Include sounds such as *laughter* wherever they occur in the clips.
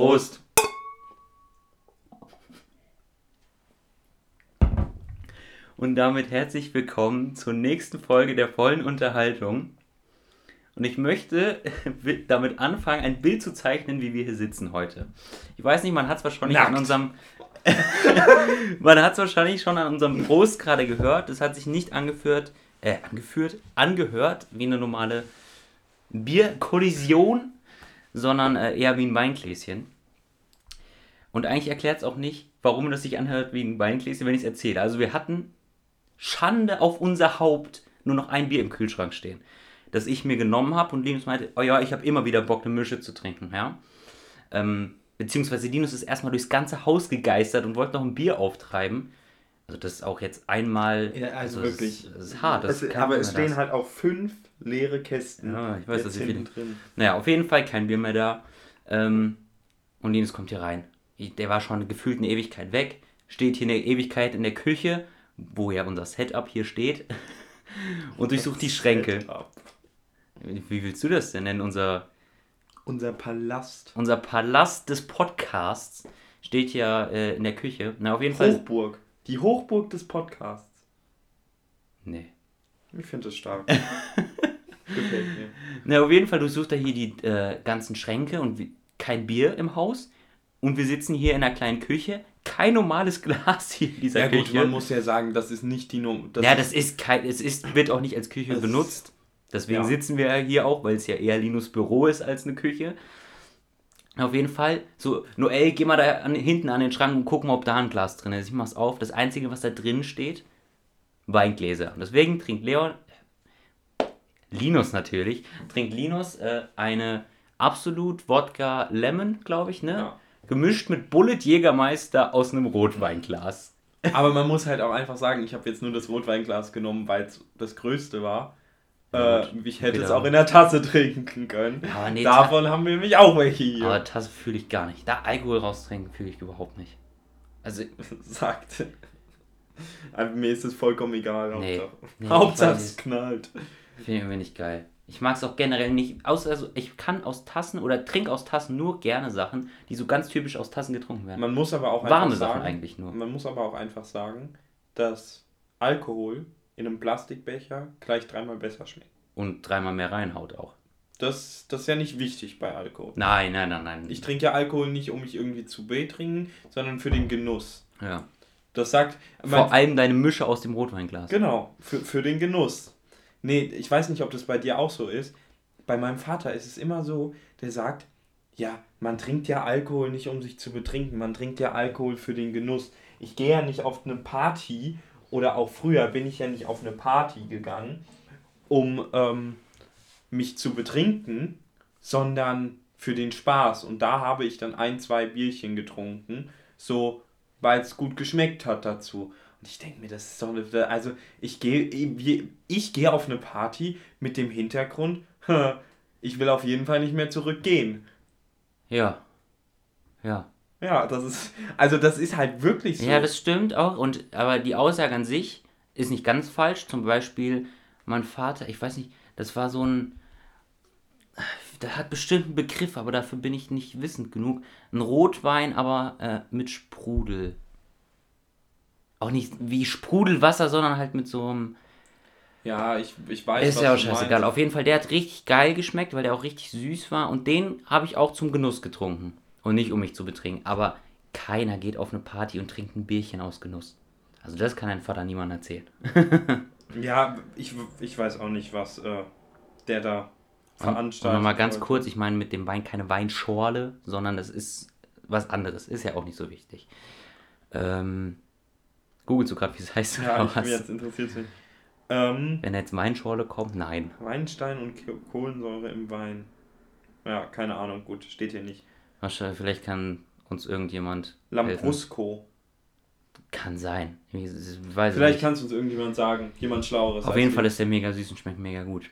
Prost. Und damit herzlich willkommen zur nächsten Folge der vollen Unterhaltung. Und ich möchte *laughs* damit anfangen, ein Bild zu zeichnen, wie wir hier sitzen heute. Ich weiß nicht, man hat es wahrscheinlich Nackt. an unserem. *laughs* man hat es wahrscheinlich schon an unserem Prost gerade gehört. Es hat sich nicht angeführt, äh, angeführt, angehört wie eine normale Bierkollision, sondern äh, eher wie ein Weingläschen. Und eigentlich erklärt es auch nicht, warum das sich anhört wie ein Weingläschen, wenn ich es erzähle. Also wir hatten Schande auf unser Haupt nur noch ein Bier im Kühlschrank stehen das ich mir genommen habe und Linus meinte, oh ja, ich habe immer wieder Bock, eine Mische zu trinken, ja. Ähm, beziehungsweise Linus ist erstmal durchs ganze Haus gegeistert und wollte noch ein Bier auftreiben. Also das ist auch jetzt einmal. Ja, also, also wirklich. Ist, das ist hart. Das es, aber es stehen das. halt auch fünf leere Kästen. Ja, ich weiß, dass ich viel. Drin. Naja, auf jeden Fall kein Bier mehr da. Ähm, und Linus kommt hier rein. Der war schon gefühlt eine Ewigkeit weg. Steht hier eine Ewigkeit in der Küche, wo ja unser Setup hier steht. *laughs* und durchsucht die Schränke. Setup. Wie willst du das denn nennen? Unser, unser Palast. Unser Palast des Podcasts steht ja äh, in der Küche. Na, auf jeden Fall. Hochburg. Die Hochburg des Podcasts. Nee. Ich finde das stark. *laughs* Gefällt mir. Na, auf jeden Fall, du suchst da hier die äh, ganzen Schränke und kein Bier im Haus. Und wir sitzen hier in einer kleinen Küche. Kein normales *laughs* Glas hier in dieser ja, Küche. Ja gut, man muss ja sagen, das ist nicht die Nummer. Ja, das ist kein, es ist, wird auch nicht als Küche benutzt. Deswegen ja. sitzen wir hier auch, weil es ja eher Linus Büro ist als eine Küche. Auf jeden Fall, so, Noel, geh mal da an, hinten an den Schrank und guck mal, ob da ein Glas drin ist. Ich mach's auf. Das Einzige, was da drin steht, Weingläser. Und deswegen trinkt Leon, Linus natürlich, trinkt Linus äh, eine Absolut Wodka Lemon, glaube ich, ne? Ja. Gemischt mit Bullet Jägermeister aus einem Rotweinglas. Aber man muss halt auch einfach sagen, ich habe jetzt nur das Rotweinglas genommen, weil es das größte war. Äh, ich hätte es auch in der Tasse trinken können. Ja, nee, Davon haben wir nämlich auch welche hier. Aber Tasse fühle ich gar nicht. Da Alkohol raustrinken fühle ich überhaupt nicht. Also. *laughs* Sagt. Also, mir ist es vollkommen egal. Nee, Hauptsache, nee, Hauptsache es knallt. Finde ich irgendwie nicht geil. Ich mag es auch generell nicht. Außer, also ich kann aus Tassen oder trinke aus Tassen nur gerne Sachen, die so ganz typisch aus Tassen getrunken werden. Man muss aber auch Warme Sachen sagen, eigentlich nur. Man muss aber auch einfach sagen, dass Alkohol in einem Plastikbecher gleich dreimal besser schmeckt. Und dreimal mehr reinhaut auch. Das, das ist ja nicht wichtig bei Alkohol. Nein, nein, nein, nein. Ich trinke ja Alkohol nicht, um mich irgendwie zu betrinken, sondern für den Genuss. Ja. Das sagt. Vor allem deine Mische aus dem Rotweinglas. Genau, für, für den Genuss. Nee, ich weiß nicht, ob das bei dir auch so ist. Bei meinem Vater ist es immer so, der sagt, ja, man trinkt ja Alkohol nicht, um sich zu betrinken, man trinkt ja Alkohol für den Genuss. Ich gehe ja nicht auf eine Party oder auch früher bin ich ja nicht auf eine Party gegangen, um ähm, mich zu betrinken, sondern für den Spaß. Und da habe ich dann ein, zwei Bierchen getrunken, so weil es gut geschmeckt hat dazu. Und ich denke mir, das ist so eine. Also, ich gehe ich gehe auf eine Party mit dem Hintergrund, *laughs* ich will auf jeden Fall nicht mehr zurückgehen. Ja. Ja. Ja, das ist, also das ist halt wirklich so. Ja, das stimmt auch. Und, aber die Aussage an sich ist nicht ganz falsch. Zum Beispiel, mein Vater, ich weiß nicht, das war so ein, der hat bestimmt einen Begriff, aber dafür bin ich nicht wissend genug. Ein Rotwein, aber äh, mit Sprudel. Auch nicht wie Sprudelwasser, sondern halt mit so einem. Ja, ich, ich weiß. Ist ja auch scheißegal. Auf jeden Fall, der hat richtig geil geschmeckt, weil der auch richtig süß war. Und den habe ich auch zum Genuss getrunken. Und nicht um mich zu betrinken. Aber keiner geht auf eine Party und trinkt ein Bierchen aus Genuss. Also das kann dein Vater niemand erzählen. *laughs* ja, ich, ich weiß auch nicht, was äh, der da veranstaltet. Und nochmal ganz kurz, ich meine mit dem Wein keine Weinschorle, sondern das ist was anderes. Ist ja auch nicht so wichtig. Ähm, googelst du gerade, wie es heißt? Ja, ich, mir jetzt interessiert mich. Ähm, Wenn jetzt Weinschorle kommt, nein. Weinstein und Kohlensäure im Wein. Ja, keine Ahnung, gut, steht hier nicht. Vielleicht kann uns irgendjemand. Lambrusco. Helfen. Kann sein. vielleicht kann es uns irgendjemand sagen. Jemand Schlaueres. Auf jeden Fall ist der mega süß und schmeckt mega gut.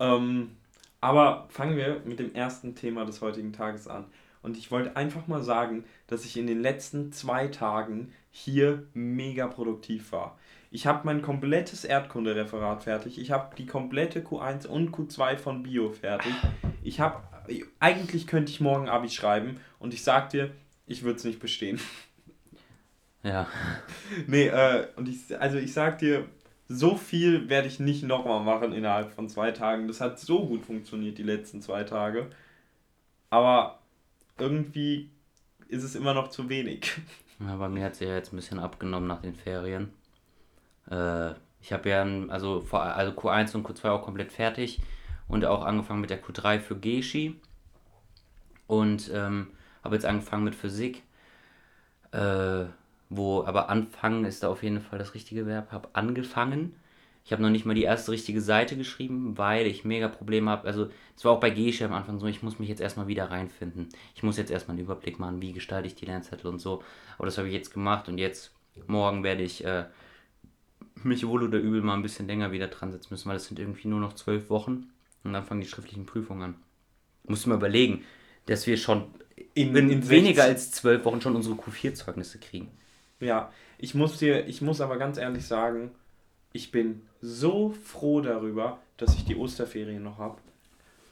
Ähm, aber fangen wir mit dem ersten Thema des heutigen Tages an. Und ich wollte einfach mal sagen, dass ich in den letzten zwei Tagen hier mega produktiv war. Ich habe mein komplettes Erdkundereferat fertig. Ich habe die komplette Q1 und Q2 von Bio fertig. Ich habe eigentlich könnte ich morgen Abi schreiben und ich sag dir, ich würde es nicht bestehen. Ja. *laughs* nee, äh, und ich, also ich sag dir, so viel werde ich nicht nochmal machen innerhalb von zwei Tagen. Das hat so gut funktioniert die letzten zwei Tage. Aber irgendwie ist es immer noch zu wenig. *laughs* Ja, bei mir hat sie ja jetzt ein bisschen abgenommen nach den Ferien. Äh, ich habe ja also, also Q1 und Q2 auch komplett fertig und auch angefangen mit der Q3 für Geschi und ähm, habe jetzt angefangen mit Physik. Äh, wo aber anfangen ist da auf jeden Fall das richtige Verb. Habe angefangen. Ich habe noch nicht mal die erste richtige Seite geschrieben, weil ich mega Probleme habe. Also, es war auch bei Gesche am Anfang so, ich muss mich jetzt erstmal wieder reinfinden. Ich muss jetzt erstmal einen Überblick machen, wie gestalte ich die Lernzettel und so. Aber das habe ich jetzt gemacht und jetzt, morgen werde ich äh, mich wohl oder übel mal ein bisschen länger wieder dran setzen müssen, weil es sind irgendwie nur noch zwölf Wochen und dann fangen die schriftlichen Prüfungen an. Musst du mal überlegen, dass wir schon in, in, in weniger als zwölf Wochen schon unsere Q4-Zeugnisse kriegen. Ja, ich muss dir, ich muss aber ganz ehrlich sagen, ich bin so froh darüber, dass ich die Osterferien noch habe.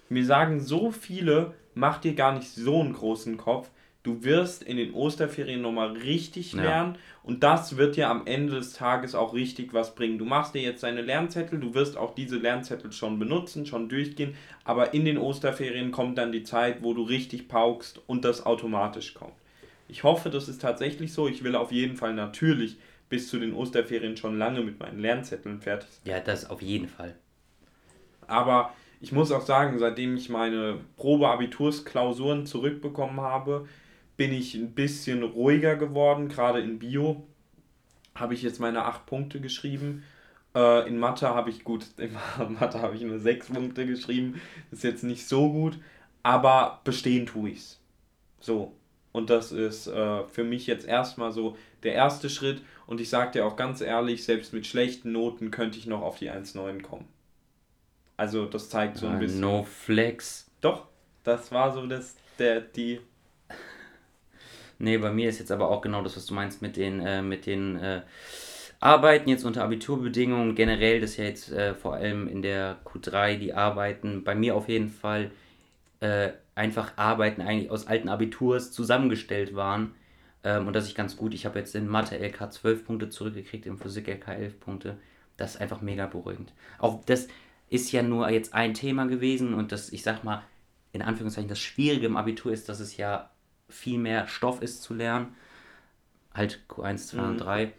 Mir sagen so viele, mach dir gar nicht so einen großen Kopf. Du wirst in den Osterferien nochmal richtig ja. lernen und das wird dir am Ende des Tages auch richtig was bringen. Du machst dir jetzt deine Lernzettel, du wirst auch diese Lernzettel schon benutzen, schon durchgehen, aber in den Osterferien kommt dann die Zeit, wo du richtig paukst und das automatisch kommt. Ich hoffe, das ist tatsächlich so. Ich will auf jeden Fall natürlich bis zu den Osterferien schon lange mit meinen Lernzetteln fertig sein. Ja, das auf jeden Fall. Aber ich muss auch sagen, seitdem ich meine Probeabitursklausuren zurückbekommen habe, bin ich ein bisschen ruhiger geworden. Gerade in Bio habe ich jetzt meine acht Punkte geschrieben. Äh, in Mathe habe ich gut, *laughs* in Mathe habe ich nur sechs Punkte geschrieben. ist jetzt nicht so gut, aber bestehen tue ich es. So. Und das ist äh, für mich jetzt erstmal so der erste Schritt. Und ich sage dir auch ganz ehrlich, selbst mit schlechten Noten könnte ich noch auf die 1,9 kommen. Also das zeigt so ein uh, bisschen. No flex. Doch, das war so das, der, die. Nee, bei mir ist jetzt aber auch genau das, was du meinst mit den, äh, mit den äh, Arbeiten jetzt unter Abiturbedingungen. Generell, das ja jetzt äh, vor allem in der Q3 die Arbeiten bei mir auf jeden Fall äh, einfach Arbeiten eigentlich aus alten Abiturs zusammengestellt waren. Ähm, und das ist ganz gut. Ich habe jetzt in Mathe LK 12 Punkte zurückgekriegt, in Physik LK 11 Punkte. Das ist einfach mega beruhigend. Auch das ist ja nur jetzt ein Thema gewesen und das, ich sag mal, in Anführungszeichen, das Schwierige im Abitur ist, dass es ja viel mehr Stoff ist zu lernen. Halt Q1, 2 mhm. und 3.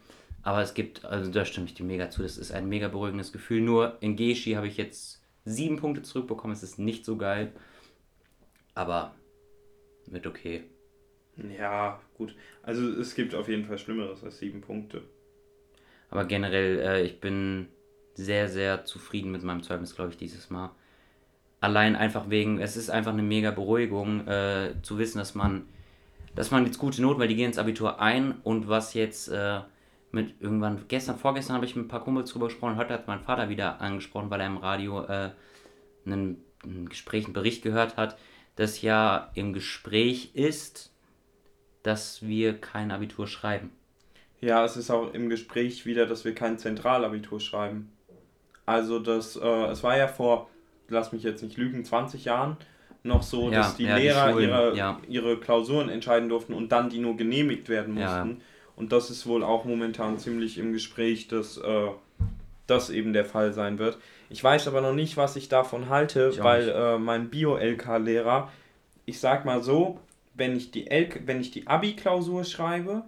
Aber es gibt, also da stimme ich dir mega zu, das ist ein mega beruhigendes Gefühl. Nur in Geschi habe ich jetzt sieben Punkte zurückbekommen, es ist nicht so geil aber mit okay. Ja, gut. Also es gibt auf jeden Fall Schlimmeres als sieben Punkte. Aber generell, äh, ich bin sehr, sehr zufrieden mit meinem Zeugnis, glaube ich, dieses Mal. Allein einfach wegen, es ist einfach eine mega Beruhigung, äh, zu wissen, dass man, dass man jetzt gute Noten, weil die gehen ins Abitur ein und was jetzt äh, mit irgendwann, gestern, vorgestern habe ich mit ein paar Kumpels drüber gesprochen, heute hat mein Vater wieder angesprochen, weil er im Radio äh, einen, ein Gespräch, einen Bericht gehört hat, das ja im Gespräch ist, dass wir kein Abitur schreiben. Ja, es ist auch im Gespräch wieder, dass wir kein Zentralabitur schreiben. Also das, äh, es war ja vor, lass mich jetzt nicht lügen, 20 Jahren noch so, ja, dass die ja, Lehrer die ihre, ja. ihre Klausuren entscheiden durften und dann die nur genehmigt werden mussten. Und das ist wohl auch momentan ziemlich im Gespräch, dass äh, das eben der Fall sein wird. Ich weiß aber noch nicht, was ich davon halte, ich weil äh, mein Bio-LK-Lehrer, ich sag mal so, wenn ich die, wenn ich die Abi-Klausur schreibe,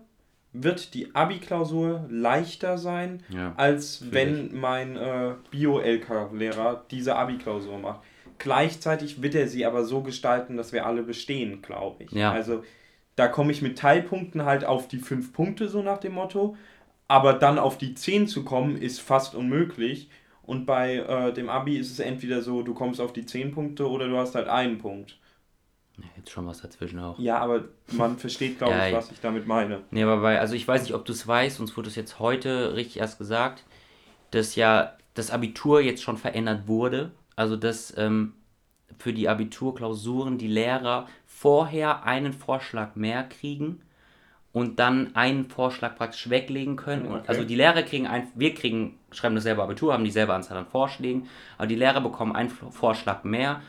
wird die Abi-Klausur leichter sein, ja, als wenn mein äh, Bio-LK-Lehrer diese Abi-Klausur macht. Gleichzeitig wird er sie aber so gestalten, dass wir alle bestehen, glaube ich. Ja. Also da komme ich mit Teilpunkten halt auf die fünf Punkte, so nach dem Motto. Aber dann auf die 10 zu kommen, ist fast unmöglich. Und bei äh, dem Abi ist es entweder so, du kommst auf die 10 Punkte oder du hast halt einen Punkt. Jetzt schon was dazwischen auch. Ja, aber man versteht, glaube *laughs* ja, ich, was ich damit meine. Nee, aber bei, also ich weiß nicht, ob du es weißt, uns wurde es jetzt heute richtig erst gesagt, dass ja das Abitur jetzt schon verändert wurde. Also dass ähm, für die Abiturklausuren die Lehrer vorher einen Vorschlag mehr kriegen und dann einen Vorschlag praktisch weglegen können. Okay. Also die Lehrer kriegen ein, wir kriegen, schreiben dasselbe Abitur, haben dieselbe Anzahl an Vorschlägen, aber die Lehrer bekommen einen Vorschlag mehr,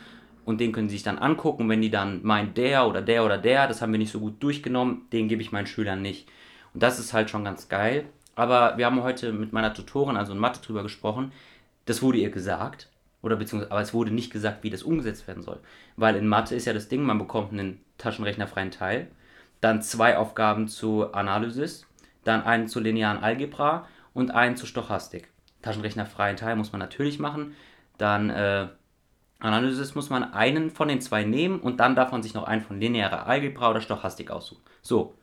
und den können sie sich dann angucken. Wenn die dann meinen, der oder der oder der, das haben wir nicht so gut durchgenommen, den gebe ich meinen Schülern nicht. Und das ist halt schon ganz geil. Aber wir haben heute mit meiner Tutorin, also in Mathe, drüber gesprochen. Das wurde ihr gesagt. Oder beziehungsweise, aber es wurde nicht gesagt, wie das umgesetzt werden soll. Weil in Mathe ist ja das Ding, man bekommt einen taschenrechnerfreien Teil, dann zwei Aufgaben zu Analysis, dann einen zu linearen Algebra und einen zu Stochastik. Taschenrechnerfreien Teil muss man natürlich machen. Dann äh, Analysis muss man einen von den zwei nehmen und dann darf man sich noch einen von linearer Algebra oder Stochastik aussuchen. So,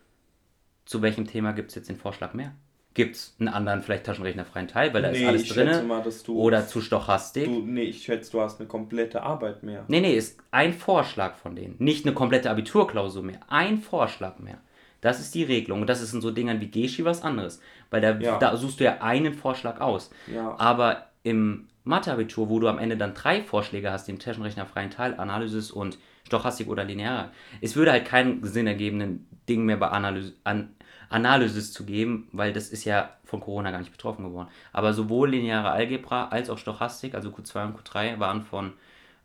zu welchem Thema gibt es jetzt den Vorschlag mehr? Gibt es einen anderen, vielleicht taschenrechnerfreien Teil, weil da nee, ist alles drin? Oder zu Stochastik? Du, nee, ich schätze, du hast eine komplette Arbeit mehr. Nee, nee, ist ein Vorschlag von denen. Nicht eine komplette Abiturklausur mehr. Ein Vorschlag mehr. Das ist die Regelung. Und das ist in so Dingern wie Geschi was anderes. Weil da, ja. da suchst du ja einen Vorschlag aus. Ja. Aber im Mathe-Abitur, wo du am Ende dann drei Vorschläge hast, den taschenrechnerfreien Teil, Analysis und Stochastik oder Lineare, es würde halt keinen Sinn ergebenden Ding mehr bei Analyse, an, Analysis zu geben, weil das ist ja von Corona gar nicht betroffen geworden. Aber sowohl lineare Algebra als auch Stochastik, also Q2 und Q3, waren von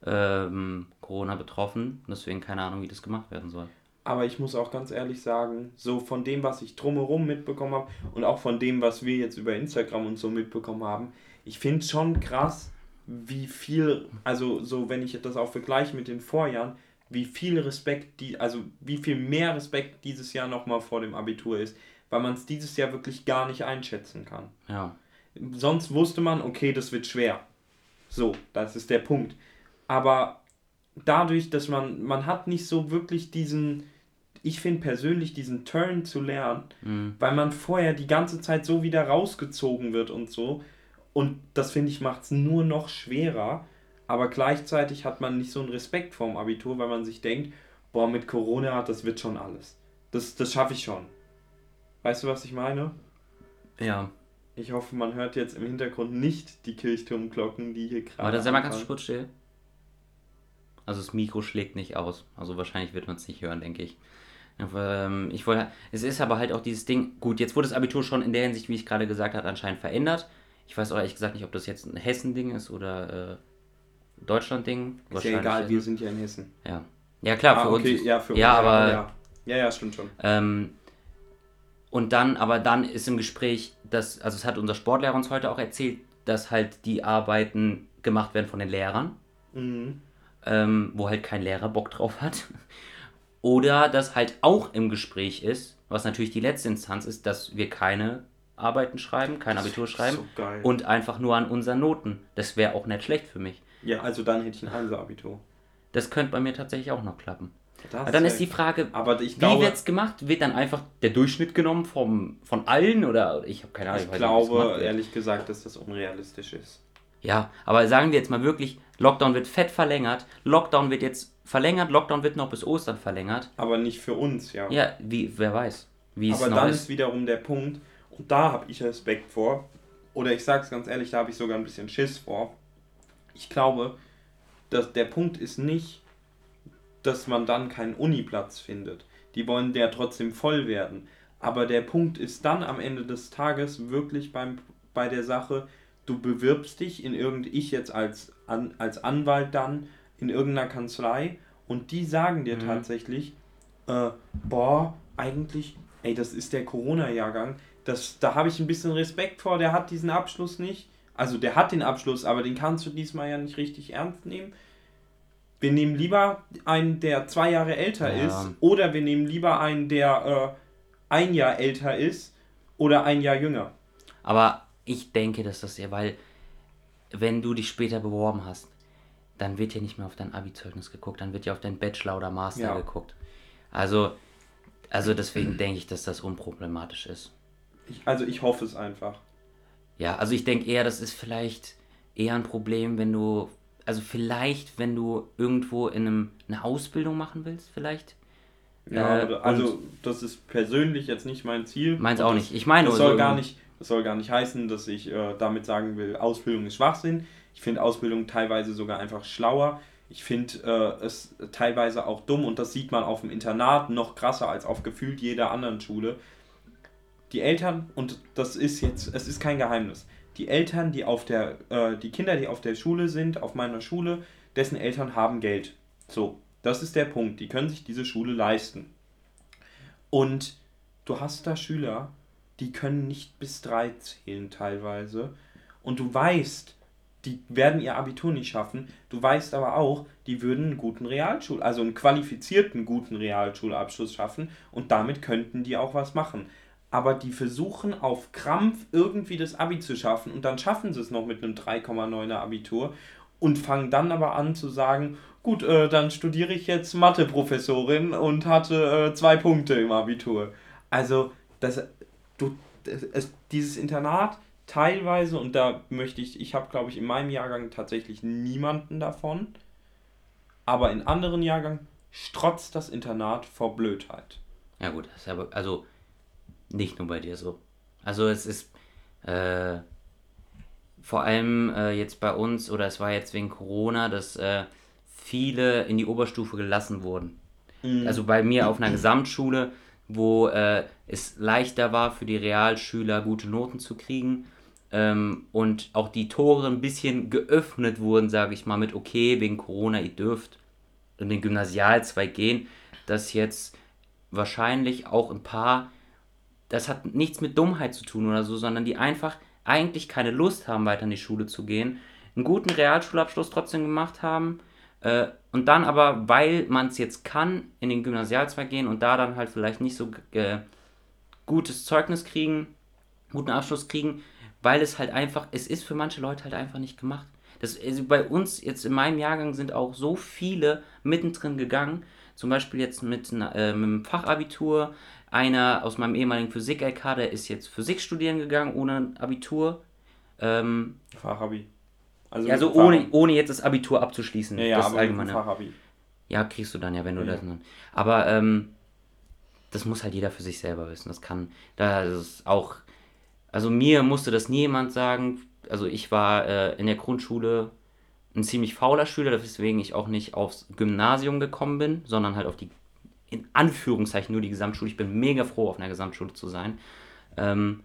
ähm, Corona betroffen. Deswegen keine Ahnung, wie das gemacht werden soll. Aber ich muss auch ganz ehrlich sagen, so von dem, was ich drumherum mitbekommen habe und auch von dem, was wir jetzt über Instagram und so mitbekommen haben, ich finde es schon krass, wie viel, also so wenn ich das auch vergleiche mit den Vorjahren, wie viel Respekt, die, also wie viel mehr Respekt dieses Jahr nochmal vor dem Abitur ist, weil man es dieses Jahr wirklich gar nicht einschätzen kann. Ja. Sonst wusste man, okay, das wird schwer. So, das ist der Punkt. Aber dadurch, dass man, man hat nicht so wirklich diesen, ich finde persönlich diesen Turn zu lernen, mhm. weil man vorher die ganze Zeit so wieder rausgezogen wird und so. Und das finde ich macht es nur noch schwerer. Aber gleichzeitig hat man nicht so einen Respekt vorm Abitur, weil man sich denkt, boah, mit Corona, das wird schon alles. Das, das schaffe ich schon. Weißt du, was ich meine? Ja. Ich hoffe, man hört jetzt im Hintergrund nicht die Kirchturmglocken, die hier gerade. Aber das ist ja mal ganz kurz still. Also das Mikro schlägt nicht aus. Also wahrscheinlich wird man es nicht hören, denke ich. Ähm, ich wollte, es ist aber halt auch dieses Ding, gut, jetzt wurde das Abitur schon in der Hinsicht, wie ich gerade gesagt habe, anscheinend verändert. Ich weiß auch ehrlich gesagt nicht, ob das jetzt ein Hessen-Ding ist oder äh, Deutschland-Ding. Ist ja egal, wir sind ja in Hessen. Ja. Ja, klar, ah, für okay. uns. Ja, für ja, uns. aber. Ja. ja, ja, stimmt schon. Ähm, und dann, aber dann ist im Gespräch, dass, also es hat unser Sportlehrer uns heute auch erzählt, dass halt die Arbeiten gemacht werden von den Lehrern, mhm. ähm, wo halt kein Lehrer Bock drauf hat. Oder dass halt auch im Gespräch ist, was natürlich die letzte Instanz ist, dass wir keine Arbeiten schreiben, kein Abitur schreiben so und einfach nur an unseren Noten. Das wäre auch nicht schlecht für mich. Ja, also dann hätte ich ein Hansa-Abitur. Das könnte bei mir tatsächlich auch noch klappen. aber dann ist die Frage, wie wird es gemacht? Wird dann einfach der Durchschnitt genommen vom, von allen? Oder ich habe keine Ahnung. Ich, ich glaube, ehrlich gesagt, dass das unrealistisch ist. Ja, aber sagen wir jetzt mal wirklich, Lockdown wird fett verlängert, Lockdown wird jetzt verlängert, Lockdown wird noch bis Ostern verlängert. Aber nicht für uns, ja. Ja, wie, wer weiß. Wie aber dann ist wiederum der Punkt, und da habe ich Respekt vor, oder ich sage es ganz ehrlich, da habe ich sogar ein bisschen Schiss vor, ich glaube, dass der Punkt ist nicht, dass man dann keinen Uniplatz findet. Die wollen ja trotzdem voll werden. Aber der Punkt ist dann am Ende des Tages wirklich beim, bei der Sache, du bewirbst dich in irgend, ich jetzt als, an, als Anwalt dann in irgendeiner Kanzlei und die sagen dir mhm. tatsächlich, äh, boah, eigentlich, ey, das ist der Corona-Jahrgang, da habe ich ein bisschen Respekt vor, der hat diesen Abschluss nicht. Also der hat den Abschluss, aber den kannst du diesmal ja nicht richtig ernst nehmen. Wir nehmen lieber einen, der zwei Jahre älter ja. ist, oder wir nehmen lieber einen, der äh, ein Jahr älter ist oder ein Jahr jünger. Aber ich denke, dass das ja, weil wenn du dich später beworben hast, dann wird ja nicht mehr auf dein Abi-Zeugnis geguckt, dann wird ja auf dein Bachelor oder Master ja. geguckt. Also, also deswegen denke ich, dass das unproblematisch ist. Ich, also ich hoffe es einfach. Ja, also ich denke eher, das ist vielleicht eher ein Problem, wenn du, also vielleicht, wenn du irgendwo in einem, eine Ausbildung machen willst, vielleicht. Ja, äh, also das ist persönlich jetzt nicht mein Ziel. Meins auch nicht. Ich meine, das soll gar nicht, das soll gar nicht heißen, dass ich äh, damit sagen will, Ausbildung ist Schwachsinn. Ich finde Ausbildung teilweise sogar einfach schlauer. Ich finde äh, es teilweise auch dumm und das sieht man auf dem Internat noch krasser als auf gefühlt jeder anderen Schule die Eltern, und das ist jetzt, es ist kein Geheimnis, die Eltern, die auf der, äh, die Kinder, die auf der Schule sind, auf meiner Schule, dessen Eltern haben Geld. So, das ist der Punkt. Die können sich diese Schule leisten. Und du hast da Schüler, die können nicht bis drei zählen teilweise. Und du weißt, die werden ihr Abitur nicht schaffen. Du weißt aber auch, die würden einen guten Realschul, also einen qualifizierten guten Realschulabschluss schaffen und damit könnten die auch was machen. Aber die versuchen auf Krampf irgendwie das Abi zu schaffen und dann schaffen sie es noch mit einem 3,9er Abitur und fangen dann aber an zu sagen, gut, äh, dann studiere ich jetzt Mathe-Professorin und hatte äh, zwei Punkte im Abitur. Also, das, du, das, dieses Internat teilweise, und da möchte ich, ich habe, glaube ich, in meinem Jahrgang tatsächlich niemanden davon, aber in anderen Jahrgängen strotzt das Internat vor Blödheit. Ja gut, aber, also nicht nur bei dir so. Also es ist äh, vor allem äh, jetzt bei uns, oder es war jetzt wegen Corona, dass äh, viele in die Oberstufe gelassen wurden. Mhm. Also bei mir auf einer Gesamtschule, wo äh, es leichter war für die Realschüler gute Noten zu kriegen, ähm, und auch die Tore ein bisschen geöffnet wurden, sage ich mal, mit okay, wegen Corona, ihr dürft in den Gymnasialzweig gehen, dass jetzt wahrscheinlich auch ein paar, das hat nichts mit Dummheit zu tun oder so, sondern die einfach eigentlich keine Lust haben, weiter in die Schule zu gehen, einen guten Realschulabschluss trotzdem gemacht haben äh, und dann aber, weil man es jetzt kann, in den Gymnasialzweig gehen und da dann halt vielleicht nicht so äh, gutes Zeugnis kriegen, guten Abschluss kriegen, weil es halt einfach, es ist für manche Leute halt einfach nicht gemacht. Das, also bei uns jetzt in meinem Jahrgang sind auch so viele mittendrin gegangen, zum Beispiel jetzt mit, äh, mit einem Fachabitur. Einer aus meinem ehemaligen Physik-LK, der ist jetzt Physik studieren gegangen ohne Abitur. Ähm, Fachabi. Also, also ohne, ohne jetzt das Abitur abzuschließen. Ja, ja das aber allgemeine. Fachabi. Ja, kriegst du dann ja, wenn du ja. das dann. Aber ähm, das muss halt jeder für sich selber wissen. Das kann, da ist auch also mir musste das niemand sagen. Also ich war äh, in der Grundschule ein ziemlich fauler Schüler, weswegen ich auch nicht aufs Gymnasium gekommen bin, sondern halt auf die, in Anführungszeichen nur die Gesamtschule. Ich bin mega froh, auf einer Gesamtschule zu sein. Ähm,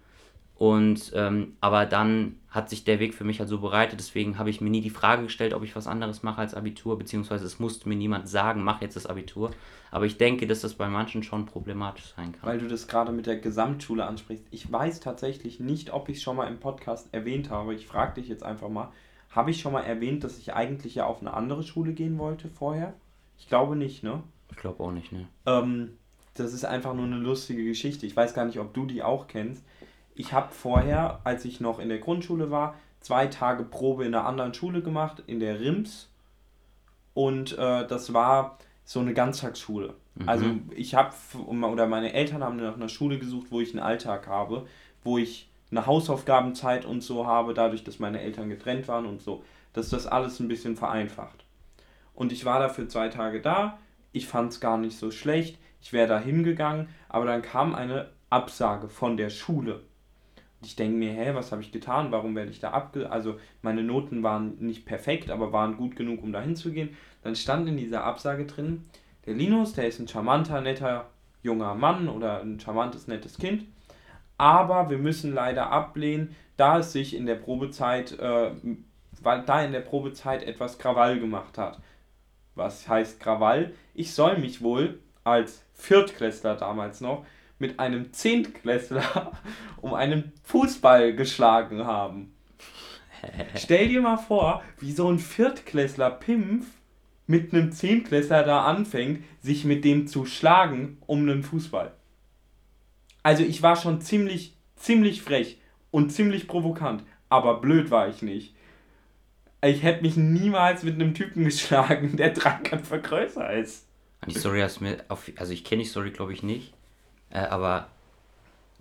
und ähm, aber dann hat sich der Weg für mich halt so bereitet, deswegen habe ich mir nie die Frage gestellt, ob ich was anderes mache als Abitur, beziehungsweise es musste mir niemand sagen, mach jetzt das Abitur. Aber ich denke, dass das bei manchen schon problematisch sein kann. Weil du das gerade mit der Gesamtschule ansprichst. Ich weiß tatsächlich nicht, ob ich es schon mal im Podcast erwähnt habe. Ich frage dich jetzt einfach mal. Habe ich schon mal erwähnt, dass ich eigentlich ja auf eine andere Schule gehen wollte vorher? Ich glaube nicht, ne? Ich glaube auch nicht, ne? Ähm, das ist einfach nur eine lustige Geschichte. Ich weiß gar nicht, ob du die auch kennst ich habe vorher, als ich noch in der Grundschule war, zwei Tage Probe in einer anderen Schule gemacht, in der RIMS. Und äh, das war so eine Ganztagsschule. Mhm. Also ich habe, oder meine Eltern haben nach einer Schule gesucht, wo ich einen Alltag habe, wo ich eine Hausaufgabenzeit und so habe, dadurch, dass meine Eltern getrennt waren und so, dass das alles ein bisschen vereinfacht. Und ich war dafür zwei Tage da, ich fand es gar nicht so schlecht, ich wäre da hingegangen, aber dann kam eine Absage von der Schule ich denke mir, hä, was habe ich getan? Warum werde ich da abge... Also meine Noten waren nicht perfekt, aber waren gut genug, um da hinzugehen. Dann stand in dieser Absage drin, der Linus, der ist ein charmanter, netter junger Mann oder ein charmantes, nettes Kind. Aber wir müssen leider ablehnen, da es sich in der Probezeit, äh, weil da in der Probezeit etwas Krawall gemacht hat. Was heißt Krawall? Ich soll mich wohl als Viertklässler damals noch mit einem Zehntklässler *laughs* um einen Fußball geschlagen haben. *laughs* Stell dir mal vor, wie so ein Viertklässler Pimpf mit einem Zehntklässler da anfängt, sich mit dem zu schlagen um einen Fußball. Also ich war schon ziemlich, ziemlich frech und ziemlich provokant, aber blöd war ich nicht. Ich hätte mich niemals mit einem Typen geschlagen, *laughs* der drei Köpfe größer ist. Die Story hast mir auf, also ich kenne die Story glaube ich nicht. Äh, aber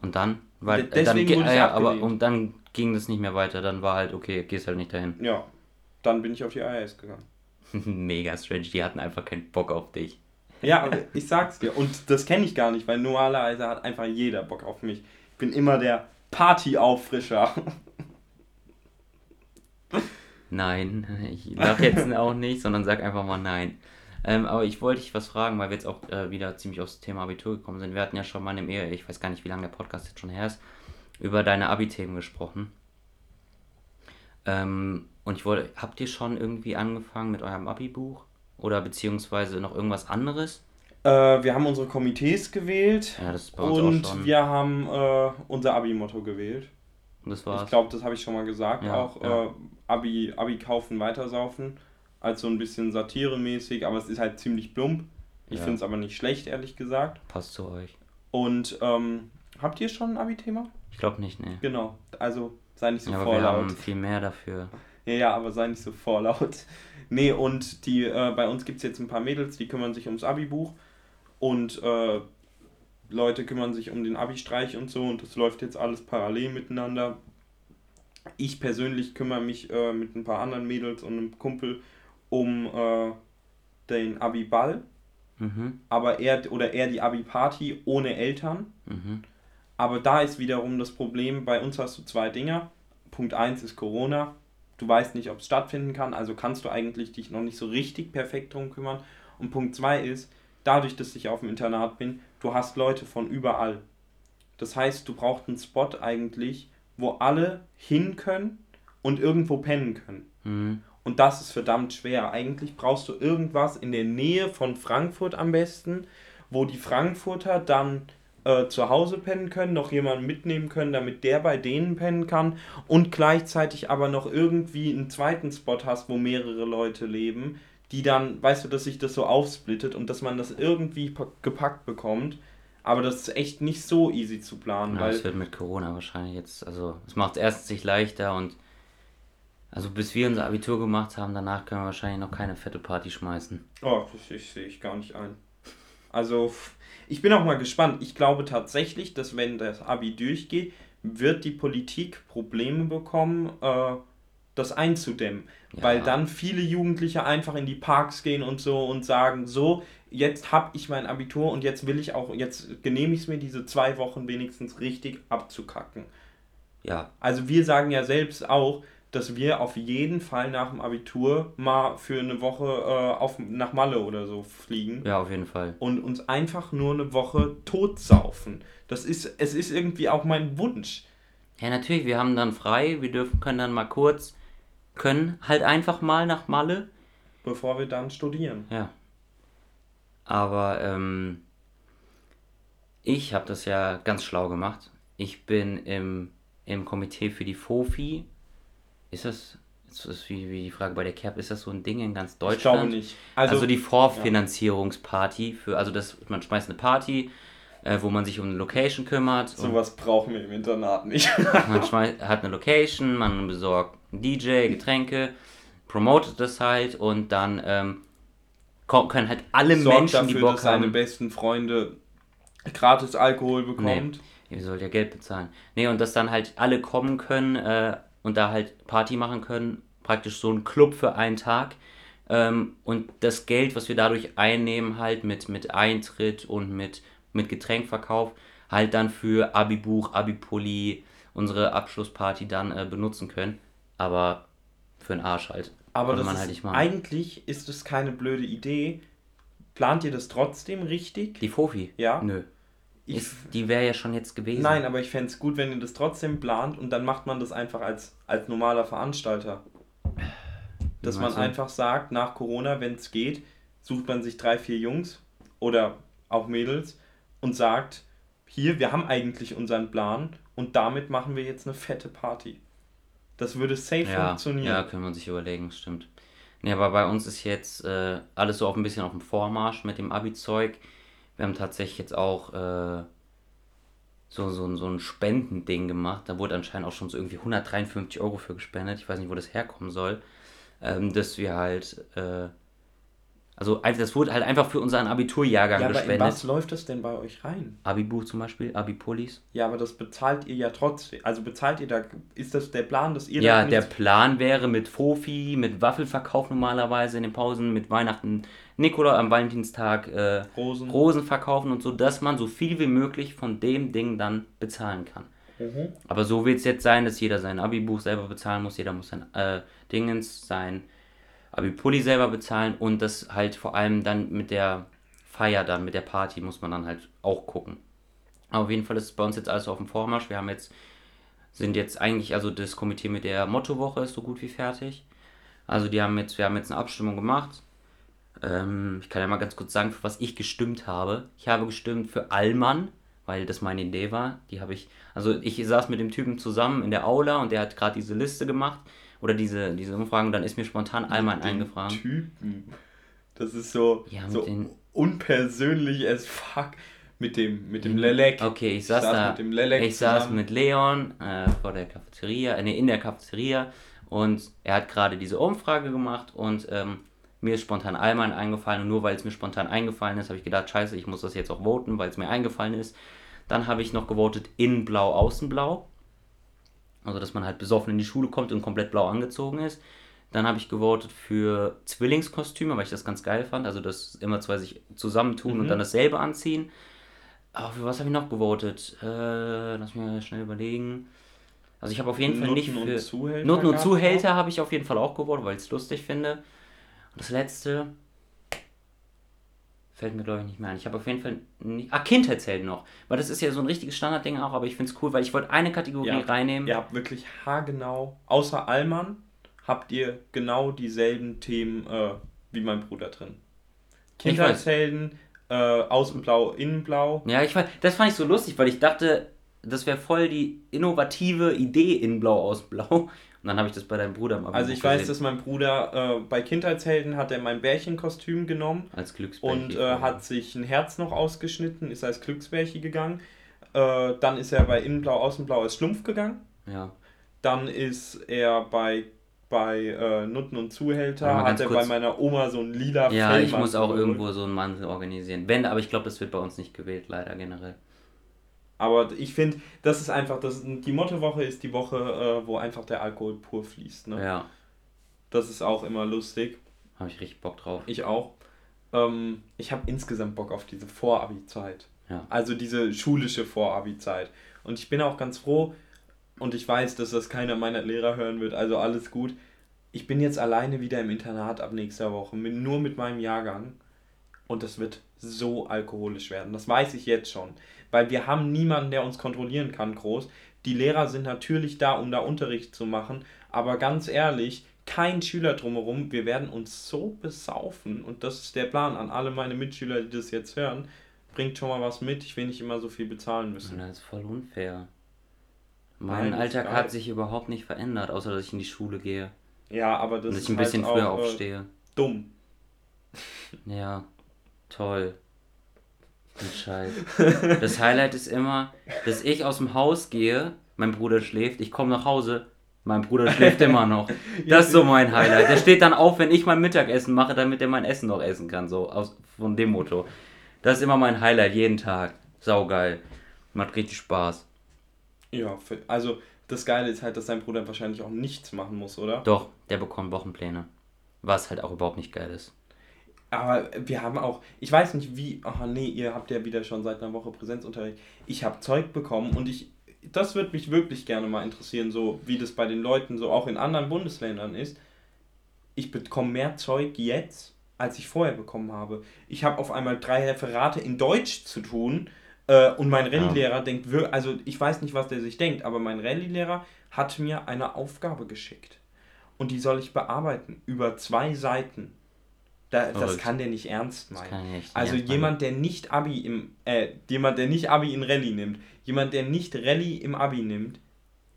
und dann, weil äh, dann, äh, ja, aber und dann ging das nicht mehr weiter. Dann war halt okay, gehst halt nicht dahin. Ja, dann bin ich auf die IAS gegangen. *laughs* Mega strange, die hatten einfach keinen Bock auf dich. Ja, aber ich sag's dir. Und das kenne ich gar nicht, weil normalerweise hat einfach jeder Bock auf mich. Ich bin immer der Partyauffrischer. *laughs* Nein, *laughs* ich lach jetzt *laughs* auch nicht, sondern sag einfach mal nein. Ähm, aber ich wollte dich was fragen, weil wir jetzt auch äh, wieder ziemlich aufs Thema Abitur gekommen sind. Wir hatten ja schon mal dem Ehe, ich weiß gar nicht, wie lange der Podcast jetzt schon her ist, über deine Abi-Themen gesprochen. Ähm, und ich wollte, habt ihr schon irgendwie angefangen mit eurem Abi-Buch? Oder beziehungsweise noch irgendwas anderes? Äh, wir haben unsere Komitees gewählt. Ja, das ist bei uns Und wir haben äh, unser Abi-Motto gewählt. Und das war's. Ich glaube, das habe ich schon mal gesagt. Ja, auch ja. Äh, Abi, Abi kaufen, weitersaufen. Als so ein bisschen satiremäßig, aber es ist halt ziemlich plump. Ich ja. finde es aber nicht schlecht, ehrlich gesagt. Passt zu euch. Und ähm, habt ihr schon ein Abi-Thema? Ich glaube nicht, ne. Genau. Also sei nicht so ja, vorlaut. Wir haben viel mehr dafür. Ja, ja, aber sei nicht so vorlaut. *laughs* Nee, und die, äh, bei uns gibt es jetzt ein paar Mädels, die kümmern sich ums Abi-Buch. Und äh, Leute kümmern sich um den Abi-Streich und so. Und das läuft jetzt alles parallel miteinander. Ich persönlich kümmere mich äh, mit ein paar anderen Mädels und einem Kumpel um äh, den Abi-Ball. Mhm. Aber er oder eher die Abi-Party ohne Eltern. Mhm. Aber da ist wiederum das Problem, bei uns hast du zwei Dinger. Punkt 1 ist Corona. Du weißt nicht, ob es stattfinden kann, also kannst du eigentlich dich noch nicht so richtig perfekt drum kümmern. Und Punkt 2 ist, dadurch, dass ich auf dem Internat bin, du hast Leute von überall. Das heißt, du brauchst einen Spot eigentlich, wo alle hin können und irgendwo pennen können. Mhm. Und das ist verdammt schwer. Eigentlich brauchst du irgendwas in der Nähe von Frankfurt am besten, wo die Frankfurter dann äh, zu Hause pennen können, noch jemanden mitnehmen können, damit der bei denen pennen kann und gleichzeitig aber noch irgendwie einen zweiten Spot hast, wo mehrere Leute leben, die dann, weißt du, dass sich das so aufsplittet und dass man das irgendwie gepackt bekommt. Aber das ist echt nicht so easy zu planen. Ja, weil das wird mit Corona wahrscheinlich jetzt, also es macht es erstens sich leichter und also bis wir unser Abitur gemacht haben, danach können wir wahrscheinlich noch keine fette Party schmeißen. Oh, das sehe ich gar nicht ein. Also ich bin auch mal gespannt. Ich glaube tatsächlich, dass wenn das Abi durchgeht, wird die Politik Probleme bekommen, äh, das einzudämmen. Ja. Weil dann viele Jugendliche einfach in die Parks gehen und so und sagen, so, jetzt habe ich mein Abitur und jetzt will ich auch, jetzt genehmige ich es mir, diese zwei Wochen wenigstens richtig abzukacken. Ja. Also wir sagen ja selbst auch, dass wir auf jeden Fall nach dem Abitur mal für eine Woche äh, auf, nach Malle oder so fliegen. Ja, auf jeden Fall. Und uns einfach nur eine Woche totsaufen. Das ist, es ist irgendwie auch mein Wunsch. Ja, natürlich, wir haben dann frei, wir dürfen, können dann mal kurz, können halt einfach mal nach Malle. Bevor wir dann studieren. Ja. Aber ähm, ich habe das ja ganz schlau gemacht. Ich bin im, im Komitee für die FOFI ist das, ist das wie, wie die Frage bei der Cap, ist das so ein Ding in ganz Deutschland? Ich glaube nicht. Also, also die Vorfinanzierungsparty, für, also das, man schmeißt eine Party, äh, wo man sich um eine Location kümmert. Sowas brauchen wir im Internat nicht. man schmeißt, hat eine Location, man besorgt DJ, Getränke, promotet das halt und dann ähm, können halt alle Sorgt Menschen, dafür, die Bock dass haben. seine besten Freunde gratis Alkohol bekommt. Nee, ihr sollt ja Geld bezahlen. Nee, und dass dann halt alle kommen können, äh, und da halt Party machen können. Praktisch so ein Club für einen Tag. Ähm, und das Geld, was wir dadurch einnehmen, halt mit, mit Eintritt und mit, mit Getränkverkauf, halt dann für Abi-Buch, Abi-Pulli, unsere Abschlussparty dann äh, benutzen können. Aber für den Arsch halt. Aber das ist, halt eigentlich ist es keine blöde Idee. Plant ihr das trotzdem richtig? Die Fofi? Ja. Nö. Ist, die wäre ja schon jetzt gewesen. Nein, aber ich fände es gut, wenn ihr das trotzdem plant und dann macht man das einfach als, als normaler Veranstalter. Dass man du? einfach sagt, nach Corona, wenn es geht, sucht man sich drei, vier Jungs oder auch Mädels und sagt, hier, wir haben eigentlich unseren Plan und damit machen wir jetzt eine fette Party. Das würde safe ja, funktionieren. Ja, können wir sich überlegen, stimmt. Nee, aber bei uns ist jetzt äh, alles so auf ein bisschen auf dem Vormarsch mit dem Abi-Zeug. Wir haben tatsächlich jetzt auch äh, so, so, so ein Spendending gemacht. Da wurde anscheinend auch schon so irgendwie 153 Euro für gespendet. Ich weiß nicht, wo das herkommen soll. Ähm, dass wir halt äh, also das wurde halt einfach für unseren Abiturjahrgang ja, aber gespendet. In was läuft das denn bei euch rein? Abibuch zum Beispiel, Abi-Pullis. Ja, aber das bezahlt ihr ja trotzdem. Also bezahlt ihr da, ist das der Plan, dass ihr Ja, der Plan wäre mit Fofi, mit Waffelverkauf normalerweise in den Pausen, mit Weihnachten, Nikola am Valentinstag äh, Rosen. Rosen verkaufen und so, dass man so viel wie möglich von dem Ding dann bezahlen kann. Mhm. Aber so wird es jetzt sein, dass jeder sein Abi-Buch selber bezahlen muss, jeder muss sein äh, Dingens, sein Abi-Pulli selber bezahlen und das halt vor allem dann mit der Feier dann, mit der Party muss man dann halt auch gucken. Aber auf jeden Fall ist es bei uns jetzt alles auf dem Vormarsch. Wir haben jetzt, sind jetzt eigentlich, also das Komitee mit der Mottowoche ist so gut wie fertig. Also die haben jetzt, wir haben jetzt eine Abstimmung gemacht. Ähm, ich kann ja mal ganz kurz sagen, für was ich gestimmt habe. Ich habe gestimmt für Allmann, weil das meine Idee war. Die habe ich, also ich saß mit dem Typen zusammen in der Aula und der hat gerade diese Liste gemacht oder diese, diese Umfragen und dann ist mir spontan Allmann eingefallen. Typen. Das ist so, Ja, so unpersönlich as fuck. Mit dem, mit dem Lelek. Okay, ich saß, saß da. mit dem Lelek ich saß zusammen. mit Leon äh, vor der Cafeteria, äh, nee, in der Cafeteria und er hat gerade diese Umfrage gemacht und ähm, mir ist spontan Allmann eingefallen und nur weil es mir spontan eingefallen ist, habe ich gedacht, scheiße, ich muss das jetzt auch voten, weil es mir eingefallen ist. Dann habe ich noch gewotet in blau, außen blau. Also, dass man halt besoffen in die Schule kommt und komplett blau angezogen ist. Dann habe ich gewotet für Zwillingskostüme, weil ich das ganz geil fand. Also, dass immer zwei sich zusammentun und dann dasselbe anziehen. Aber für was habe ich noch gewotet? Äh, lass mich mal schnell überlegen. Also, ich habe auf jeden Fall nicht Nutten für. und Zuhälter Noten und Zuhälter habe ich auf jeden Fall auch gewotet, weil ich es lustig finde. Und das letzte. Fällt mir, glaube ich, nicht mehr ein. Ich habe auf jeden Fall nicht. Ah, Kindheitshelden noch. Weil das ist ja so ein richtiges Standardding auch, aber ich finde es cool, weil ich wollte eine Kategorie Ja. reinnehmen. Ihr habt wirklich haargenau, außer Allmann, habt ihr genau dieselben Themen äh, wie mein Bruder drin. Kindheitshelden, äh, außenblau, innenblau. Ja, ich fand, das fand ich so lustig, weil ich dachte, das wäre voll die innovative Idee in Blau aus Blau. Und dann habe ich das bei deinem Bruder mal Also ich weiß, dass mein Bruder äh, bei Kindheitshelden hat er mein Bärchenkostüm genommen als Glücksbärchen. und äh, hat sich ein Herz noch ausgeschnitten, ist als Glücksbärchen gegangen. Äh, dann ist er bei Innenblau, Außenblau als Schlumpf gegangen. Ja. Dann ist er bei, bei äh, Nutten und Zuhälter, hat er kurz. bei meiner Oma so ein lila Ja, ich Fellmantel muss auch irgendwo so einen Mantel organisieren. Wenn, aber ich glaube, das wird bei uns nicht gewählt, leider generell. Aber ich finde, das ist einfach, das, die Mottowoche ist die Woche, äh, wo einfach der Alkohol pur fließt. Ne? Ja, Das ist auch immer lustig. habe ich richtig Bock drauf. Ich auch. Ähm, ich habe insgesamt Bock auf diese Vorabi-Zeit. Ja. Also diese schulische Vorabi-Zeit. Und ich bin auch ganz froh, und ich weiß, dass das keiner meiner Lehrer hören wird, also alles gut. Ich bin jetzt alleine wieder im Internat ab nächster Woche, mit, nur mit meinem Jahrgang. Und das wird so alkoholisch werden. Das weiß ich jetzt schon. Weil wir haben niemanden, der uns kontrollieren kann, groß. Die Lehrer sind natürlich da, um da Unterricht zu machen. Aber ganz ehrlich, kein Schüler drumherum. Wir werden uns so besaufen. Und das ist der Plan an alle meine Mitschüler, die das jetzt hören. Bringt schon mal was mit. Ich will nicht immer so viel bezahlen müssen. Das ist voll unfair. Mein Nein, Alltag hat sich überhaupt nicht verändert, außer dass ich in die Schule gehe. Ja, aber das Und dass ist ich ein bisschen halt früher auch, äh, aufstehe. dumm. Ja, toll. Scheiß. Das Highlight ist immer, dass ich aus dem Haus gehe, mein Bruder schläft, ich komme nach Hause, mein Bruder schläft immer noch. Das ist so mein Highlight. Der steht dann auf, wenn ich mein Mittagessen mache, damit er mein Essen noch essen kann, so aus, von dem Motto. Das ist immer mein Highlight, jeden Tag. Saugeil. Macht richtig Spaß. Ja, also das Geile ist halt, dass dein Bruder wahrscheinlich auch nichts machen muss, oder? Doch, der bekommt Wochenpläne. Was halt auch überhaupt nicht geil ist. Aber wir haben auch, ich weiß nicht wie, ach nee, ihr habt ja wieder schon seit einer Woche Präsenzunterricht. Ich habe Zeug bekommen und ich, das würde mich wirklich gerne mal interessieren, so wie das bei den Leuten so auch in anderen Bundesländern ist. Ich bekomme mehr Zeug jetzt, als ich vorher bekommen habe. Ich habe auf einmal drei Referate in Deutsch zu tun äh, und mein Rallye-Lehrer denkt, wir- also ich weiß nicht, was der sich denkt, aber mein Rallye-Lehrer hat mir eine Aufgabe geschickt. Und die soll ich bearbeiten über zwei Seiten. Da, das kann der nicht ernst meinen. nicht also ernst meinen. jemand, der nicht Abi im, äh, jemand, der nicht Abi in Rallye nimmt, jemand, der nicht Rallye im Abi nimmt,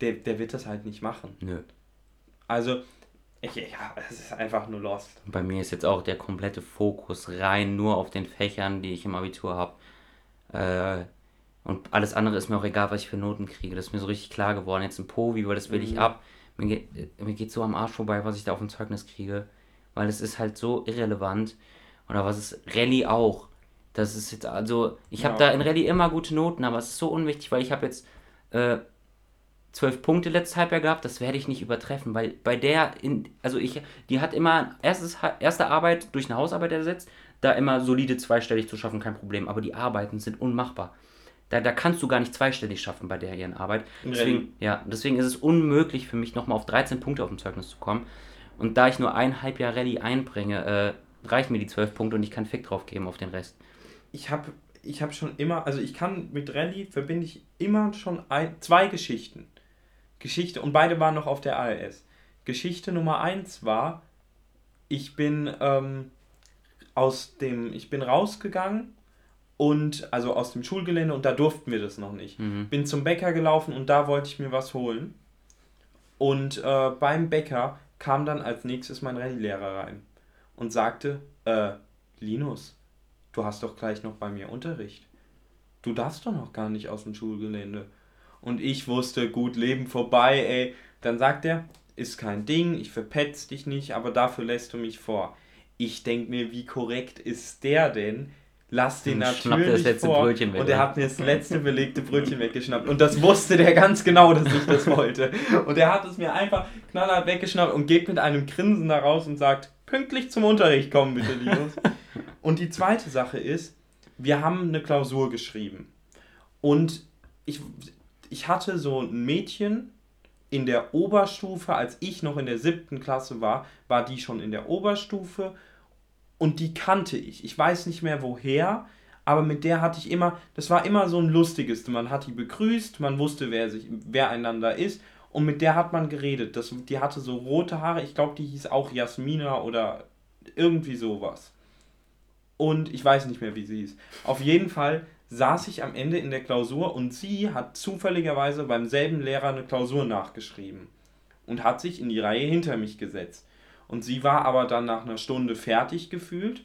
der, der wird das halt nicht machen. Nö. Also, ich, ja, es ist einfach nur lost. Bei mir ist jetzt auch der komplette Fokus rein nur auf den Fächern, die ich im Abitur habe. Äh, und alles andere ist mir auch egal, was ich für Noten kriege. Das ist mir so richtig klar geworden. Jetzt ein Povi, weil das will ich ab. Mir geht, mir geht so am Arsch vorbei, was ich da auf dem Zeugnis kriege. Weil es ist halt so irrelevant. Oder was ist Rallye auch? Das ist jetzt also, ich habe Ja. da in Rallye immer gute Noten, aber es ist so unwichtig, weil ich habe jetzt äh, zwölf Punkte letztes Halbjahr gehabt, das werde ich nicht übertreffen, weil bei der, in, also ich, die hat immer erstes, erste Arbeit durch eine Hausarbeit ersetzt, da immer solide zweistellig zu schaffen, kein Problem, aber die Arbeiten sind unmachbar. Da, da kannst du gar nicht zweistellig schaffen bei der ihren Arbeit. Deswegen, ja, deswegen ist es unmöglich für mich nochmal auf 13 Punkte auf dem Zeugnis zu kommen. Und da ich nur ein Halbjahr Rallye einbringe, äh, reichen mir die 12 Punkte und ich kann Fick drauf geben auf den Rest. Ich habe ich hab schon immer, also ich kann mit Rallye verbinde ich immer schon ein, zwei Geschichten. Geschichte, und beide waren noch auf der ALS. Geschichte Nummer eins war, ich bin ähm, aus dem, ich bin rausgegangen und also aus dem Schulgelände und da durften wir das noch nicht. Mhm. Bin zum Bäcker gelaufen und da wollte ich mir was holen. Und äh, beim Bäcker kam dann als nächstes mein Rallye-Lehrer rein und sagte, äh, Linus, du hast doch gleich noch bei mir Unterricht. Du darfst doch noch gar nicht aus dem Schulgelände. Und ich wusste, gut, Leben vorbei, ey. Dann sagt er, ist kein Ding, ich verpetz dich nicht, aber dafür lässt du mich vor. Ich denke mir, wie korrekt ist der denn? Lass den natürlich das letzte vor. Brötchen weg, und er hat mir das letzte belegte Brötchen weggeschnappt. Und das wusste der ganz genau, dass ich das wollte. Und er hat es mir einfach knallhart weggeschnappt und geht mit einem Grinsen da raus und sagt, pünktlich zum Unterricht kommen, bitte, Linus. *laughs* und die zweite Sache ist, wir haben eine Klausur geschrieben. Und ich, ich hatte so ein Mädchen in der Oberstufe, als ich noch in der siebten Klasse war, war die schon in der Oberstufe und die kannte ich. Ich weiß nicht mehr woher, aber mit der hatte ich immer, das war immer so ein lustiges. Man hat die begrüßt, man wusste, wer, sich, wer einander ist und mit der hat man geredet. Das, die hatte so rote Haare, ich glaube, die hieß auch Jasmina oder irgendwie sowas. Und ich weiß nicht mehr, wie sie hieß. Auf jeden Fall saß ich am Ende in der Klausur und sie hat zufälligerweise beim selben Lehrer eine Klausur nachgeschrieben und hat sich in die Reihe hinter mich gesetzt. Und sie war aber dann nach einer Stunde fertig gefühlt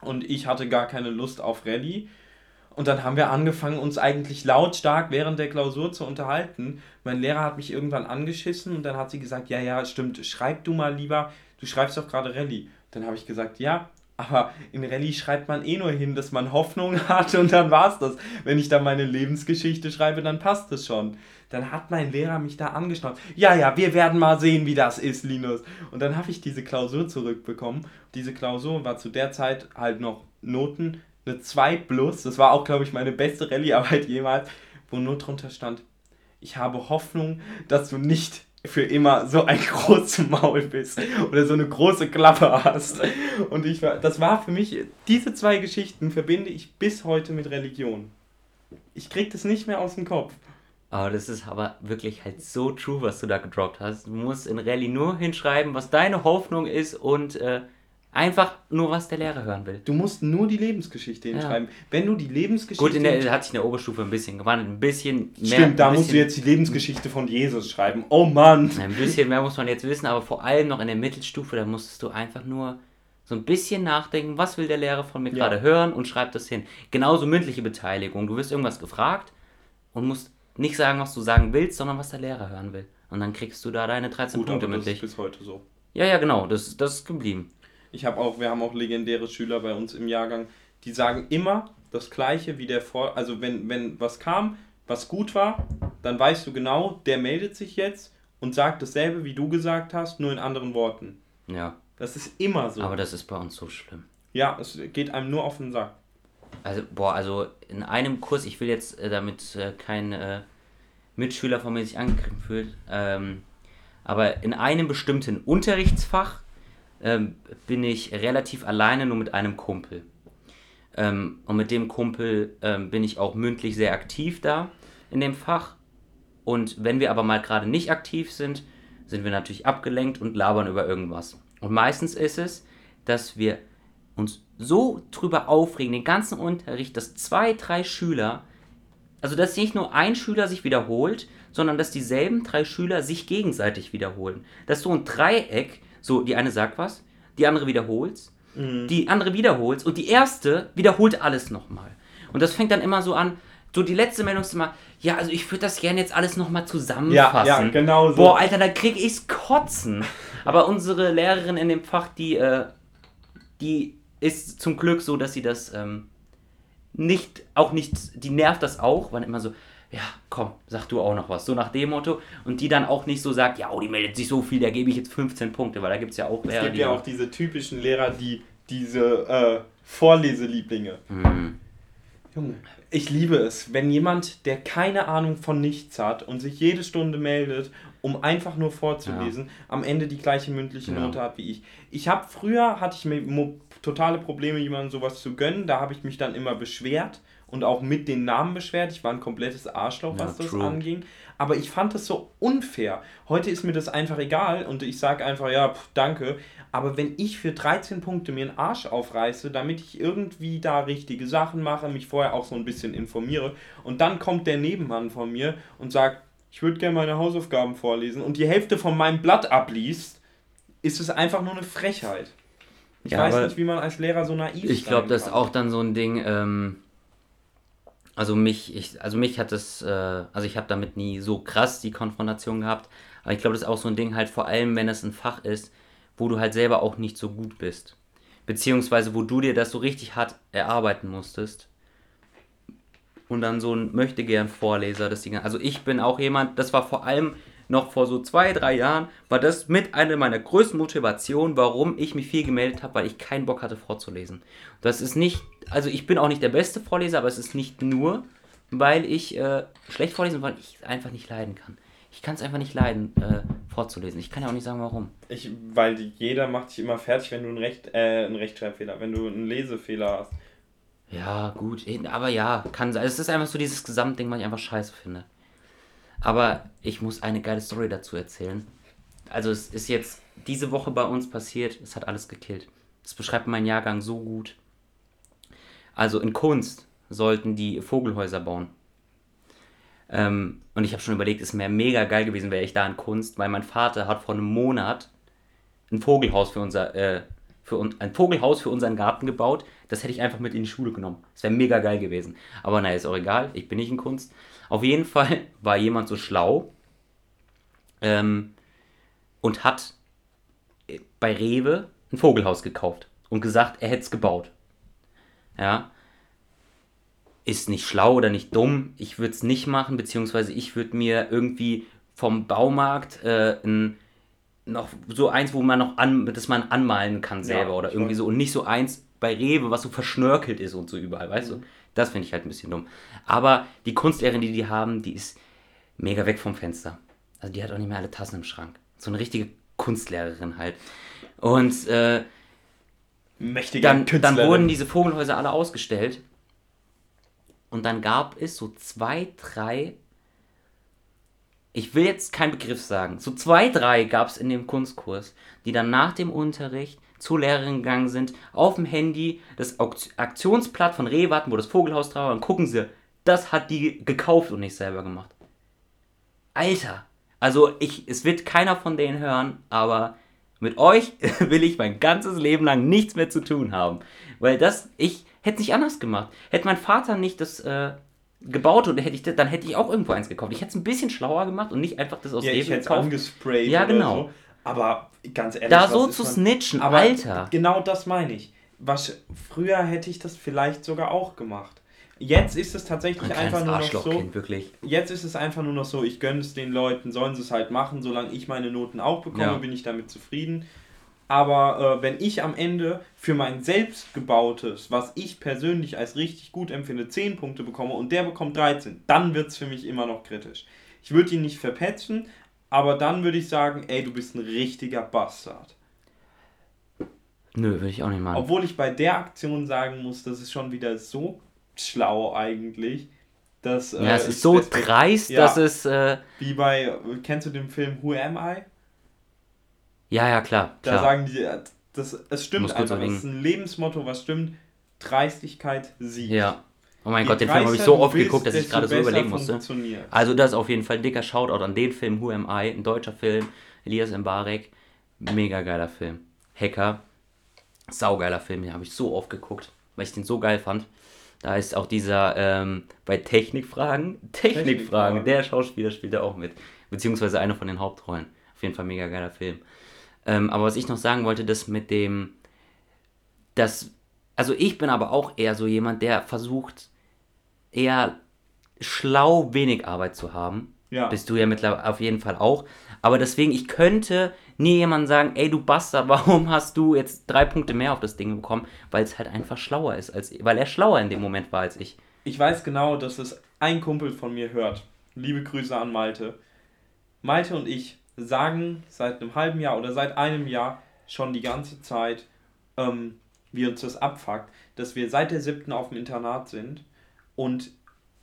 und ich hatte gar keine Lust auf Rallye. Und dann haben wir angefangen, uns eigentlich lautstark während der Klausur zu unterhalten. Mein Lehrer hat mich irgendwann angeschissen und dann hat sie gesagt, ja, ja, stimmt, schreib du mal lieber, du schreibst doch gerade Rallye. Dann habe ich gesagt, ja, aber in Rallye schreibt man eh nur hin, dass man Hoffnung *laughs* hat und dann war's das. Wenn ich da meine Lebensgeschichte schreibe, dann passt es schon. Dann hat mein Lehrer mich da angeschnauzt. Ja, ja, wir werden mal sehen, wie das ist, Linus. Und dann habe ich diese Klausur zurückbekommen. Diese Klausur war zu der Zeit halt noch Noten, eine 2 plus. Das war auch, glaube ich, meine beste Rallye-Arbeit jemals, wo nur drunter stand, ich habe Hoffnung, dass du nicht für immer so ein *laughs* großes Maul bist oder so eine große Klappe hast. Und ich war, das war für mich, diese zwei Geschichten verbinde ich bis heute mit Religion. Ich krieg das nicht mehr aus dem Kopf. Aber das ist aber wirklich halt so true, was du da gedroppt hast. Du musst in Rallye nur hinschreiben, was deine Hoffnung ist und äh, einfach nur, was der Lehrer hören will. Du musst nur die Lebensgeschichte hinschreiben. Wenn du die Lebensgeschichte. Gut, in der, hat sich in der Oberstufe ein bisschen gewandelt. Ein bisschen mehr. Stimmt, da musst du jetzt die Lebensgeschichte von Jesus schreiben. Oh Mann! Ein bisschen mehr muss man jetzt wissen, aber vor allem noch in der Mittelstufe, da musstest du einfach nur so ein bisschen nachdenken, was will der Lehrer von mir Ja. gerade hören und schreib das hin. Genauso mündliche Beteiligung. Du wirst irgendwas gefragt und musst nicht sagen, was du sagen willst, sondern was der Lehrer hören will. Und dann kriegst du da deine 13 Gut, Punkte aber das ist mündlich. bis heute so. Ja, ja, genau, das, das ist geblieben. Ich habe auch, wir haben auch legendäre Schüler bei uns im Jahrgang, die sagen immer das Gleiche wie der vor. Also wenn, wenn was kam, was gut war, dann weißt du genau, der meldet sich jetzt und sagt dasselbe, wie du gesagt hast, nur in anderen Worten. Ja, Das ist immer so. aber das ist bei uns so schlimm. ja, es geht einem nur auf den Sack. Also, boah, also in einem Kurs, ich will jetzt, äh, damit äh, kein äh, Mitschüler von mir sich angegriffen fühlt, ähm, aber in einem bestimmten Unterrichtsfach ähm, bin ich relativ alleine nur mit einem Kumpel. Ähm, und mit dem Kumpel ähm, bin ich auch mündlich sehr aktiv da in dem Fach. Und wenn wir aber mal gerade nicht aktiv sind, sind wir natürlich abgelenkt und labern über irgendwas. Und meistens ist es, dass wir uns so drüber aufregen, den ganzen Unterricht, dass zwei, drei Schüler, also dass nicht nur ein Schüler sich wiederholt, sondern dass dieselben drei Schüler sich gegenseitig wiederholen. Dass so ein Dreieck, so die eine sagt was, die andere wiederholt's, die andere wiederholt's und die erste wiederholt alles nochmal. Und das fängt dann immer so an, so die letzte Meldung ist immer, ja, also ich würde das gerne jetzt alles nochmal zusammenfassen. Ja, ja, genau so. Boah, Alter, da krieg ich's kotzen. Aber unsere Lehrerin in dem Fach, die, äh, die ist zum Glück so, dass sie das ähm, nicht, auch nicht, die nervt das auch, weil immer so, ja, komm, sag du auch noch was, so nach dem Motto. Und die dann auch nicht so sagt, ja, oh, die meldet sich so viel, da gebe ich jetzt 15 Punkte, weil da gibt es ja auch Es Lehrer, gibt die ja auch diese typischen Lehrer, die diese äh, Vorleselieblinge. Mhm. Junge, ich liebe es, wenn jemand, der keine Ahnung von nichts hat und sich jede Stunde meldet, um einfach nur vorzulesen, am Ende die gleiche mündliche Ja. Note hat wie ich. Ich habe früher hatte ich mir totale Probleme, jemandem sowas zu gönnen. Da habe ich mich dann immer beschwert und auch mit den Namen beschwert. Ich war ein komplettes Arschloch, was ja, das anging. Aber ich fand das so unfair. Heute ist mir das einfach egal und ich sage einfach, ja, pff, danke. Aber wenn ich für 13 Punkte mir einen Arsch aufreiße, damit ich irgendwie da richtige Sachen mache, mich vorher auch so ein bisschen informiere und dann kommt der Nebenmann von mir und sagt, ich würde gerne meine Hausaufgaben vorlesen und die Hälfte von meinem Blatt abliest, ist es einfach nur eine Frechheit. Ich ja, weiß nicht, wie man als Lehrer so naiv ist. Ich glaube, das ist auch dann so ein Ding, ähm, also mich, ich, also mich hat das, äh, also ich habe damit nie so krass die Konfrontation gehabt, aber ich glaube, das ist auch so ein Ding halt, vor allem wenn es ein Fach ist, wo du halt selber auch nicht so gut bist. Beziehungsweise wo du dir das so richtig hart erarbeiten musstest. Und dann so ein möchte gern Vorleser, das Ding. Also ich bin auch jemand, das war vor allem noch vor so zwei, drei Jahren, war das mit einer meiner größten Motivationen, warum ich mich viel gemeldet habe, weil ich keinen Bock hatte vorzulesen. Das ist nicht, also ich bin auch nicht der beste Vorleser, aber es ist nicht nur, weil ich äh, schlecht vorlesen, weil ich einfach nicht leiden kann. Ich kann es einfach nicht leiden, äh, vorzulesen. Ich kann ja auch nicht sagen, warum. Ich, weil jeder macht dich immer fertig, wenn du einen, Recht, äh, einen Rechtschreibfehler, wenn du einen Lesefehler hast. Ja, gut, aber ja, kann sein. Es ist einfach so dieses Gesamtding, was ich einfach scheiße finde. Aber ich muss eine geile Story dazu erzählen. Also es ist jetzt diese Woche bei uns passiert, es hat alles gekillt. Das beschreibt meinen Jahrgang so gut. Also in Kunst sollten die Vogelhäuser bauen. Ähm, und ich habe schon überlegt, es wäre mega geil gewesen, wäre ich da in Kunst, weil mein Vater hat vor einem Monat ein Vogelhaus für unser, äh, für un ein Vogelhaus für unseren Garten gebaut. Das hätte ich einfach mit in die Schule genommen. Das wäre mega geil gewesen. Aber naja, ist auch egal, ich bin nicht in Kunst. Auf jeden Fall *laughs* war jemand so schlau ähm, und hat bei Rewe ein Vogelhaus gekauft und gesagt, er hätte es gebaut. Ja, ist nicht schlau oder nicht dumm. Ich würde es nicht machen, beziehungsweise ich würde mir irgendwie vom Baumarkt äh, ein, noch so eins, wo man noch an, das man anmalen kann selber ja, oder irgendwie so und nicht so eins bei Rewe, was so verschnörkelt ist und so überall, weißt mhm. du? Das finde ich halt ein bisschen dumm. Aber die Kunstlehrerin, die die haben, die ist mega weg vom Fenster. Also die hat auch nicht mehr alle Tassen im Schrank. So eine richtige Kunstlehrerin halt. Und äh, dann, dann wurden diese Vogelhäuser alle ausgestellt und dann gab es so zwei, drei, ich will jetzt keinen Begriff sagen, so zwei, drei gab es in dem Kunstkurs, die dann nach dem Unterricht zur Lehrerin gegangen sind, auf dem Handy das Aktionsblatt von Rewe wo das Vogelhaus drauf war, und gucken sie, das hat die gekauft und nicht selber gemacht. Alter, also ich, es wird keiner von denen hören, aber mit euch *laughs* will ich mein ganzes Leben lang nichts mehr zu tun haben. Weil das, ich, Hätte nicht anders gemacht. Hätte mein Vater nicht das äh, gebaut oder hätte ich das, dann hätte ich auch irgendwo eins gekauft. Ich hätte es ein bisschen schlauer gemacht und nicht einfach das aus ja, Rewe gekauft. angesprayt ja, genau. So. Aber ganz ehrlich, da so zu man, snitchen, aber Alter. Genau das meine ich. Was früher hätte ich das vielleicht sogar auch gemacht. Jetzt ist es tatsächlich ein einfach nur noch so. Wirklich. Jetzt ist es einfach nur noch so, ich gönne es den Leuten, sollen sie es halt machen, solange ich meine Noten auch bekomme, ja. bin ich damit zufrieden. Aber äh, wenn ich am Ende für mein selbstgebautes, was ich persönlich als richtig gut empfinde, 10 Punkte bekomme und der bekommt 13, dann wird es für mich immer noch kritisch. Ich würde ihn nicht verpetzen, aber dann würde ich sagen, ey, du bist ein richtiger Bastard. Nö, würde ich auch nicht machen. Obwohl ich bei der Aktion sagen muss, das ist schon wieder so schlau eigentlich. Dass, ja, äh, es ist so dreist, ja, dass es. Äh, wie bei, kennst du den Film Who Am I? Ja, ja, klar. Da klar. sagen die, das, es stimmt einfach, das ist ein Lebensmotto, was stimmt. Dreistigkeit siegt. Ja. Oh mein Je Gott, den Film habe ich so oft geguckt, dass ich gerade so überlegen musste. Also das ist auf jeden Fall ein dicker Shoutout an den Film Who Am I, ein deutscher Film, Elias Mbarek, mega geiler Film. Hacker, saugeiler Film, den habe ich so oft geguckt, weil ich den so geil fand. Da ist auch dieser, ähm, bei Technikfragen, Technikfragen, Technikfragen, der Schauspieler spielt da auch mit. Beziehungsweise einer von den Hauptrollen. Auf jeden Fall mega geiler Film. Ähm, aber was ich noch sagen wollte, das mit dem, das, also ich bin aber auch eher so jemand, der versucht, eher schlau wenig Arbeit zu haben. Ja. Bist du ja mittlerweile auf jeden Fall auch. Aber deswegen, ich könnte nie jemand sagen, ey du Bastard, *laughs* warum hast du jetzt drei Punkte mehr auf das Ding bekommen? Weil es halt einfach schlauer ist, als weil er schlauer in dem Moment war als ich. Ich weiß genau, dass es ein Kumpel von mir hört. Liebe Grüße an Malte. Malte und ich sagen seit einem halben Jahr oder seit einem Jahr schon die ganze Zeit, ähm, wie uns das abfuckt, dass wir seit der siebten auf dem Internat sind und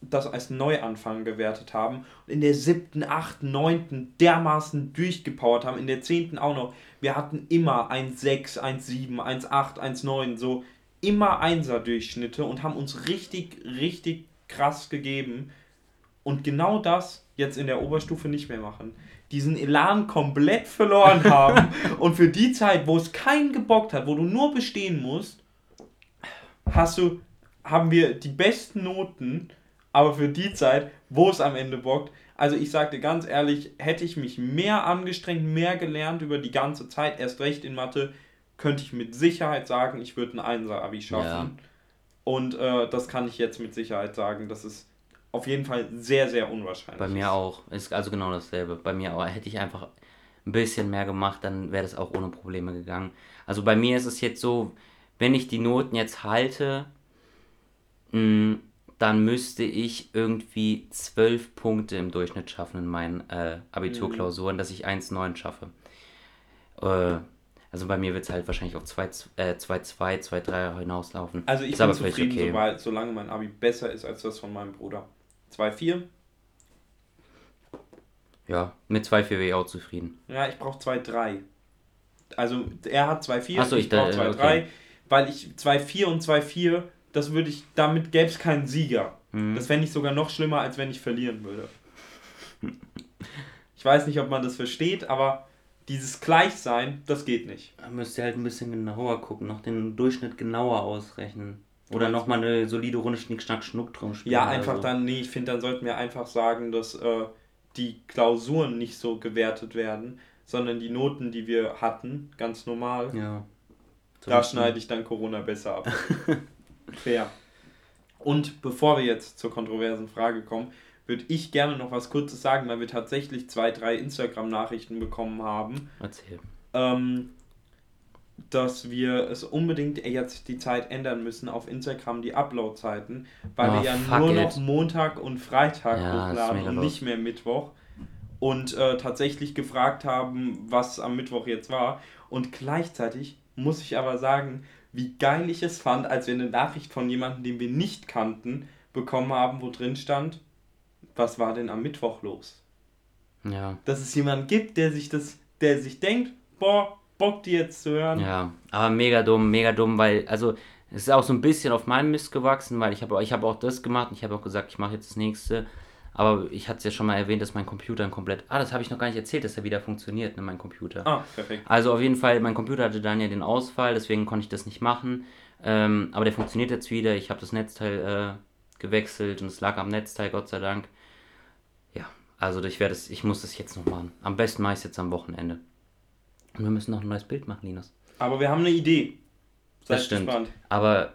das als Neuanfang gewertet haben und in der siebten, achten, neunten dermaßen durchgepowert haben, in der zehnten auch noch. Wir hatten immer 1,6, 1,7, 1,8, 1,9, so immer Einser-Durchschnitte und haben uns richtig, richtig krass gegeben und genau das jetzt in der Oberstufe nicht mehr machen. Diesen Elan komplett verloren haben *laughs* und für die Zeit, wo es keinen gebockt hat, wo du nur bestehen musst, hast du, haben wir die besten Noten, aber für die Zeit, wo es am Ende bockt, also ich sagte ganz ehrlich, hätte ich mich mehr angestrengt, mehr gelernt über die ganze Zeit, erst recht in Mathe, könnte ich mit Sicherheit sagen, ich würde ein Einser-Abi schaffen. Ja. Und äh, das kann ich jetzt mit Sicherheit sagen, das ist auf jeden Fall sehr, sehr unwahrscheinlich. Bei mir auch. Ist also genau dasselbe. Bei mir auch. Hätte ich einfach ein bisschen mehr gemacht, dann wäre das auch ohne Probleme gegangen. Also bei mir ist es jetzt so, wenn ich die Noten jetzt halte, mh, mm, dann müsste ich irgendwie zwölf Punkte im Durchschnitt schaffen in meinen äh, Abiturklausuren, mhm. dass ich 1,9 schaffe. Äh, also bei mir wird es halt wahrscheinlich auf 2-2, äh, 2-3 hinauslaufen. Also ich ist bin zufrieden, okay. sobald, solange mein Abi besser ist als das von meinem Bruder. 2-4. Ja, mit 2-4 wäre ich auch zufrieden. Ja, ich brauche 2-3. Also er hat 2-4, Achso, ich, ich brauche 2-3, okay. weil ich 2-4 und 2-4 das würde ich, damit gäbe es keinen Sieger. Mhm. Das fände ich sogar noch schlimmer, als wenn ich verlieren würde. ich weiß nicht, ob man das versteht, aber dieses Gleichsein, das geht nicht. Da müsst ihr halt ein bisschen genauer gucken, noch den Durchschnitt genauer ausrechnen. Oder nochmal eine solide Runde Schnick, Schnack, Schnuck drum spielen. Ja, einfach so. dann, nee, ich finde, dann sollten wir einfach sagen, dass äh, die Klausuren nicht so gewertet werden, sondern die Noten, die wir hatten, ganz normal. Ja. Da schneide ich dann Corona besser ab. *laughs* Fair. Und bevor wir jetzt zur kontroversen Frage kommen, würde ich gerne noch was Kurzes sagen, weil wir tatsächlich zwei, drei Instagram-Nachrichten bekommen haben. Erzähl. Ähm, dass wir es unbedingt jetzt die Zeit ändern müssen auf Instagram, die Upload-Zeiten, weil oh, wir ja nur it. noch Montag und Freitag ja, hochladen und nicht mehr Mittwoch. Und äh, tatsächlich gefragt haben, was am Mittwoch jetzt war. Und gleichzeitig muss ich aber sagen, wie geil ich es fand, als wir eine Nachricht von jemandem, den wir nicht kannten, bekommen haben, wo drin stand, was war denn am Mittwoch los? Ja. Dass es jemanden gibt, der sich das, der sich denkt, boah, Bock die jetzt zu hören. Ja, aber mega dumm, mega dumm, weil, also, es ist auch so ein bisschen auf meinem Mist gewachsen, weil ich habe ich hab auch das gemacht und ich habe auch gesagt, ich mache jetzt das nächste. Aber ich hatte es ja schon mal erwähnt, dass mein Computer ein komplett. Ah, das habe ich noch gar nicht erzählt, dass er wieder funktioniert, ne, mein Computer. Ah, perfekt. Also auf jeden Fall, mein Computer hatte dann ja den Ausfall, deswegen konnte ich das nicht machen. Ähm, aber der funktioniert jetzt wieder. Ich habe das Netzteil äh, gewechselt und es lag am Netzteil, Gott sei Dank. Ja, also ich werde es, ich muss das jetzt noch machen. Am besten mache ich es jetzt am Wochenende. Und wir müssen noch ein neues Bild machen, Linus. Aber wir haben eine Idee. Seid das stimmt. Gespannt. Aber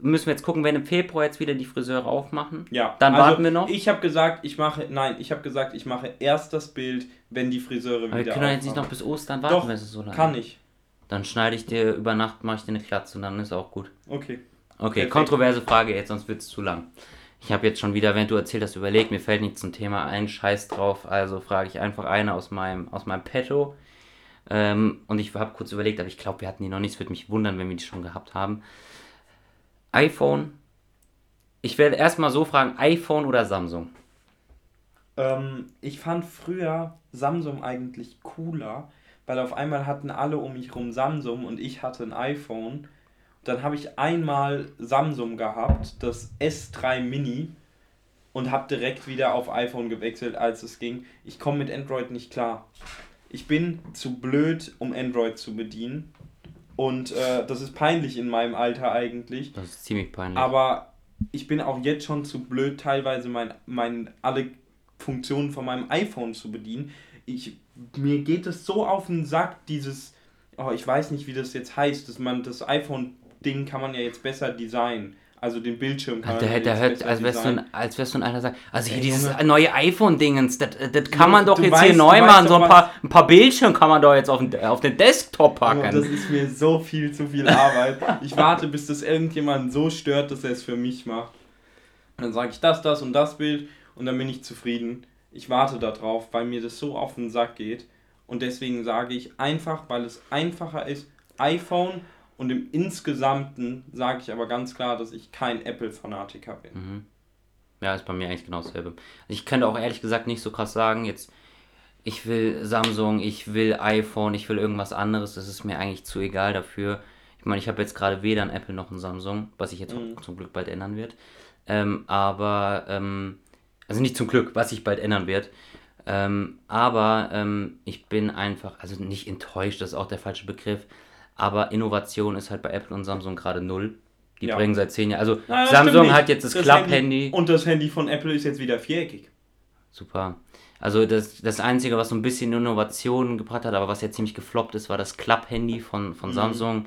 müssen wir jetzt gucken, wenn im Februar jetzt wieder die Friseure aufmachen. Ja. Dann also warten wir noch. Ich habe gesagt, ich mache, nein, ich habe gesagt, ich mache erst das Bild, wenn die Friseure wieder aufmachen. Wir können jetzt nicht noch bis Ostern warten, Doch, wenn es so lange kann ich. Dann schneide ich dir über Nacht, mache ich dir eine Klatze und dann ist auch gut. Okay. Okay, Perfekt. kontroverse Frage jetzt, sonst wird es zu lang. Ich habe jetzt schon wieder, wenn du erzählt hast, überlegt, mir fällt nichts zum Thema ein, scheiß drauf, also frage ich einfach eine aus meinem, aus meinem Petto. Ähm, und ich habe kurz überlegt, aber ich glaube, wir hatten die noch nicht. Es würde mich wundern, wenn wir die schon gehabt haben iPhone. Ich werde erstmal so fragen, iPhone oder Samsung? Ähm, ich fand früher Samsung eigentlich cooler, weil auf einmal hatten alle um mich rum Samsung und ich hatte ein iPhone. Dann habe ich einmal Samsung gehabt, das S3 Mini, und habe direkt wieder auf iPhone gewechselt, als es ging. Ich komme mit Android nicht klar. Ich bin zu blöd, um Android zu bedienen. Und äh, das ist peinlich in meinem Alter eigentlich. Das ist ziemlich peinlich. Aber ich bin auch jetzt schon zu blöd, teilweise mein, mein, alle Funktionen von meinem iPhone zu bedienen. Ich, mir geht es so auf den Sack, dieses, oh, ich weiß nicht, wie das jetzt heißt, dass man das iPhone-Ding kann man ja jetzt besser designen. Also den Bildschirm kann der, der hört, als wärst, du ein, als wärst du einer sagt, also hier dieses neue iPhone-Dingens, das, das kann man doch jetzt weißt, hier neu machen, so ein paar, ein paar Bildschirme kann man doch jetzt auf den, auf den Desktop packen. Oh, das ist mir so viel zu viel Arbeit. ich warte, bis das irgendjemanden so stört, dass er es für mich macht. Und dann sage ich das, das und das Bild und dann bin ich zufrieden. Ich warte darauf, weil mir das so auf den Sack geht. Und deswegen sage ich einfach, weil es einfacher ist, iPhone Und im Insgesamten sage ich aber ganz klar, dass ich kein Apple-Fanatiker bin. Mhm. Ja, ist bei mir eigentlich genau dasselbe. Ich könnte auch ehrlich gesagt nicht so krass sagen, jetzt, ich will Samsung, ich will iPhone, ich will irgendwas anderes, das ist mir eigentlich zu egal dafür. Ich meine, ich habe jetzt gerade weder ein Apple noch ein Samsung, was sich jetzt Mhm. zum Glück bald ändern wird. Ähm, aber, ähm, also nicht zum Glück, was sich bald ändern wird. Ähm, aber ähm, ich bin einfach, also nicht enttäuscht, das ist auch der falsche Begriff. Aber Innovation ist halt bei Apple und Samsung gerade null. Die Ja. bringen seit zehn Jahren. Also das Samsung hat jetzt das, Klapp-Handy. Und das Handy von Apple ist jetzt wieder viereckig. Super. Also das, das Einzige, was so ein bisschen Innovation gebracht hat, aber was jetzt ziemlich gefloppt ist, war das Klapp-Handy von, von Samsung.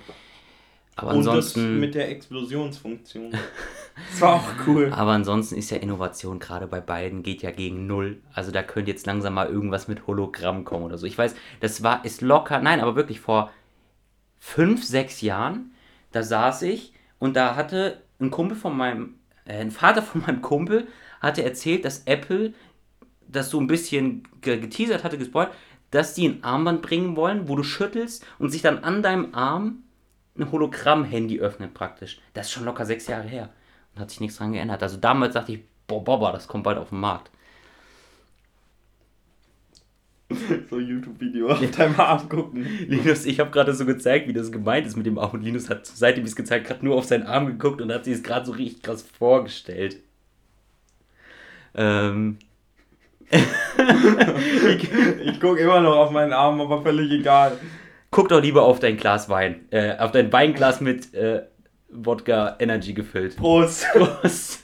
Aber Mhm. Und das ansonsten, mit der Explosionsfunktion. *laughs* das war auch cool. aber ansonsten ist ja Innovation gerade bei beiden geht ja gegen null. Also da könnte jetzt langsam mal irgendwas mit Hologramm kommen oder so. Ich weiß, das war ist locker, nein, aber wirklich vor fünf, sechs Jahren, da saß ich und da hatte ein Kumpel von meinem, äh, ein Vater *laughs* von meinem Kumpel hatte erzählt, dass Apple das so ein bisschen ge- geteasert hatte, gespoilt, dass die ein Armband bringen wollen, wo du schüttelst und sich dann an deinem Arm ein Hologramm-Handy öffnet praktisch. Das ist schon locker sechs Jahre her und hat sich nichts dran geändert. Also damals dachte ich, boah, Boba, das kommt bald auf den Markt. So YouTube-Video auf deinem Arm gucken. Linus, ich habe gerade so gezeigt, wie das gemeint ist mit dem Arm und Linus hat, seitdem ich es gezeigt gerade nur auf seinen Arm geguckt und hat sich es gerade so richtig krass vorgestellt. Ähm, *laughs* Ich, ich gucke immer noch auf meinen Arm, aber völlig egal. guck doch lieber auf dein Glas Wein, äh, auf dein Weinglas mit äh, Wodka Energy gefüllt. Prost. Prost.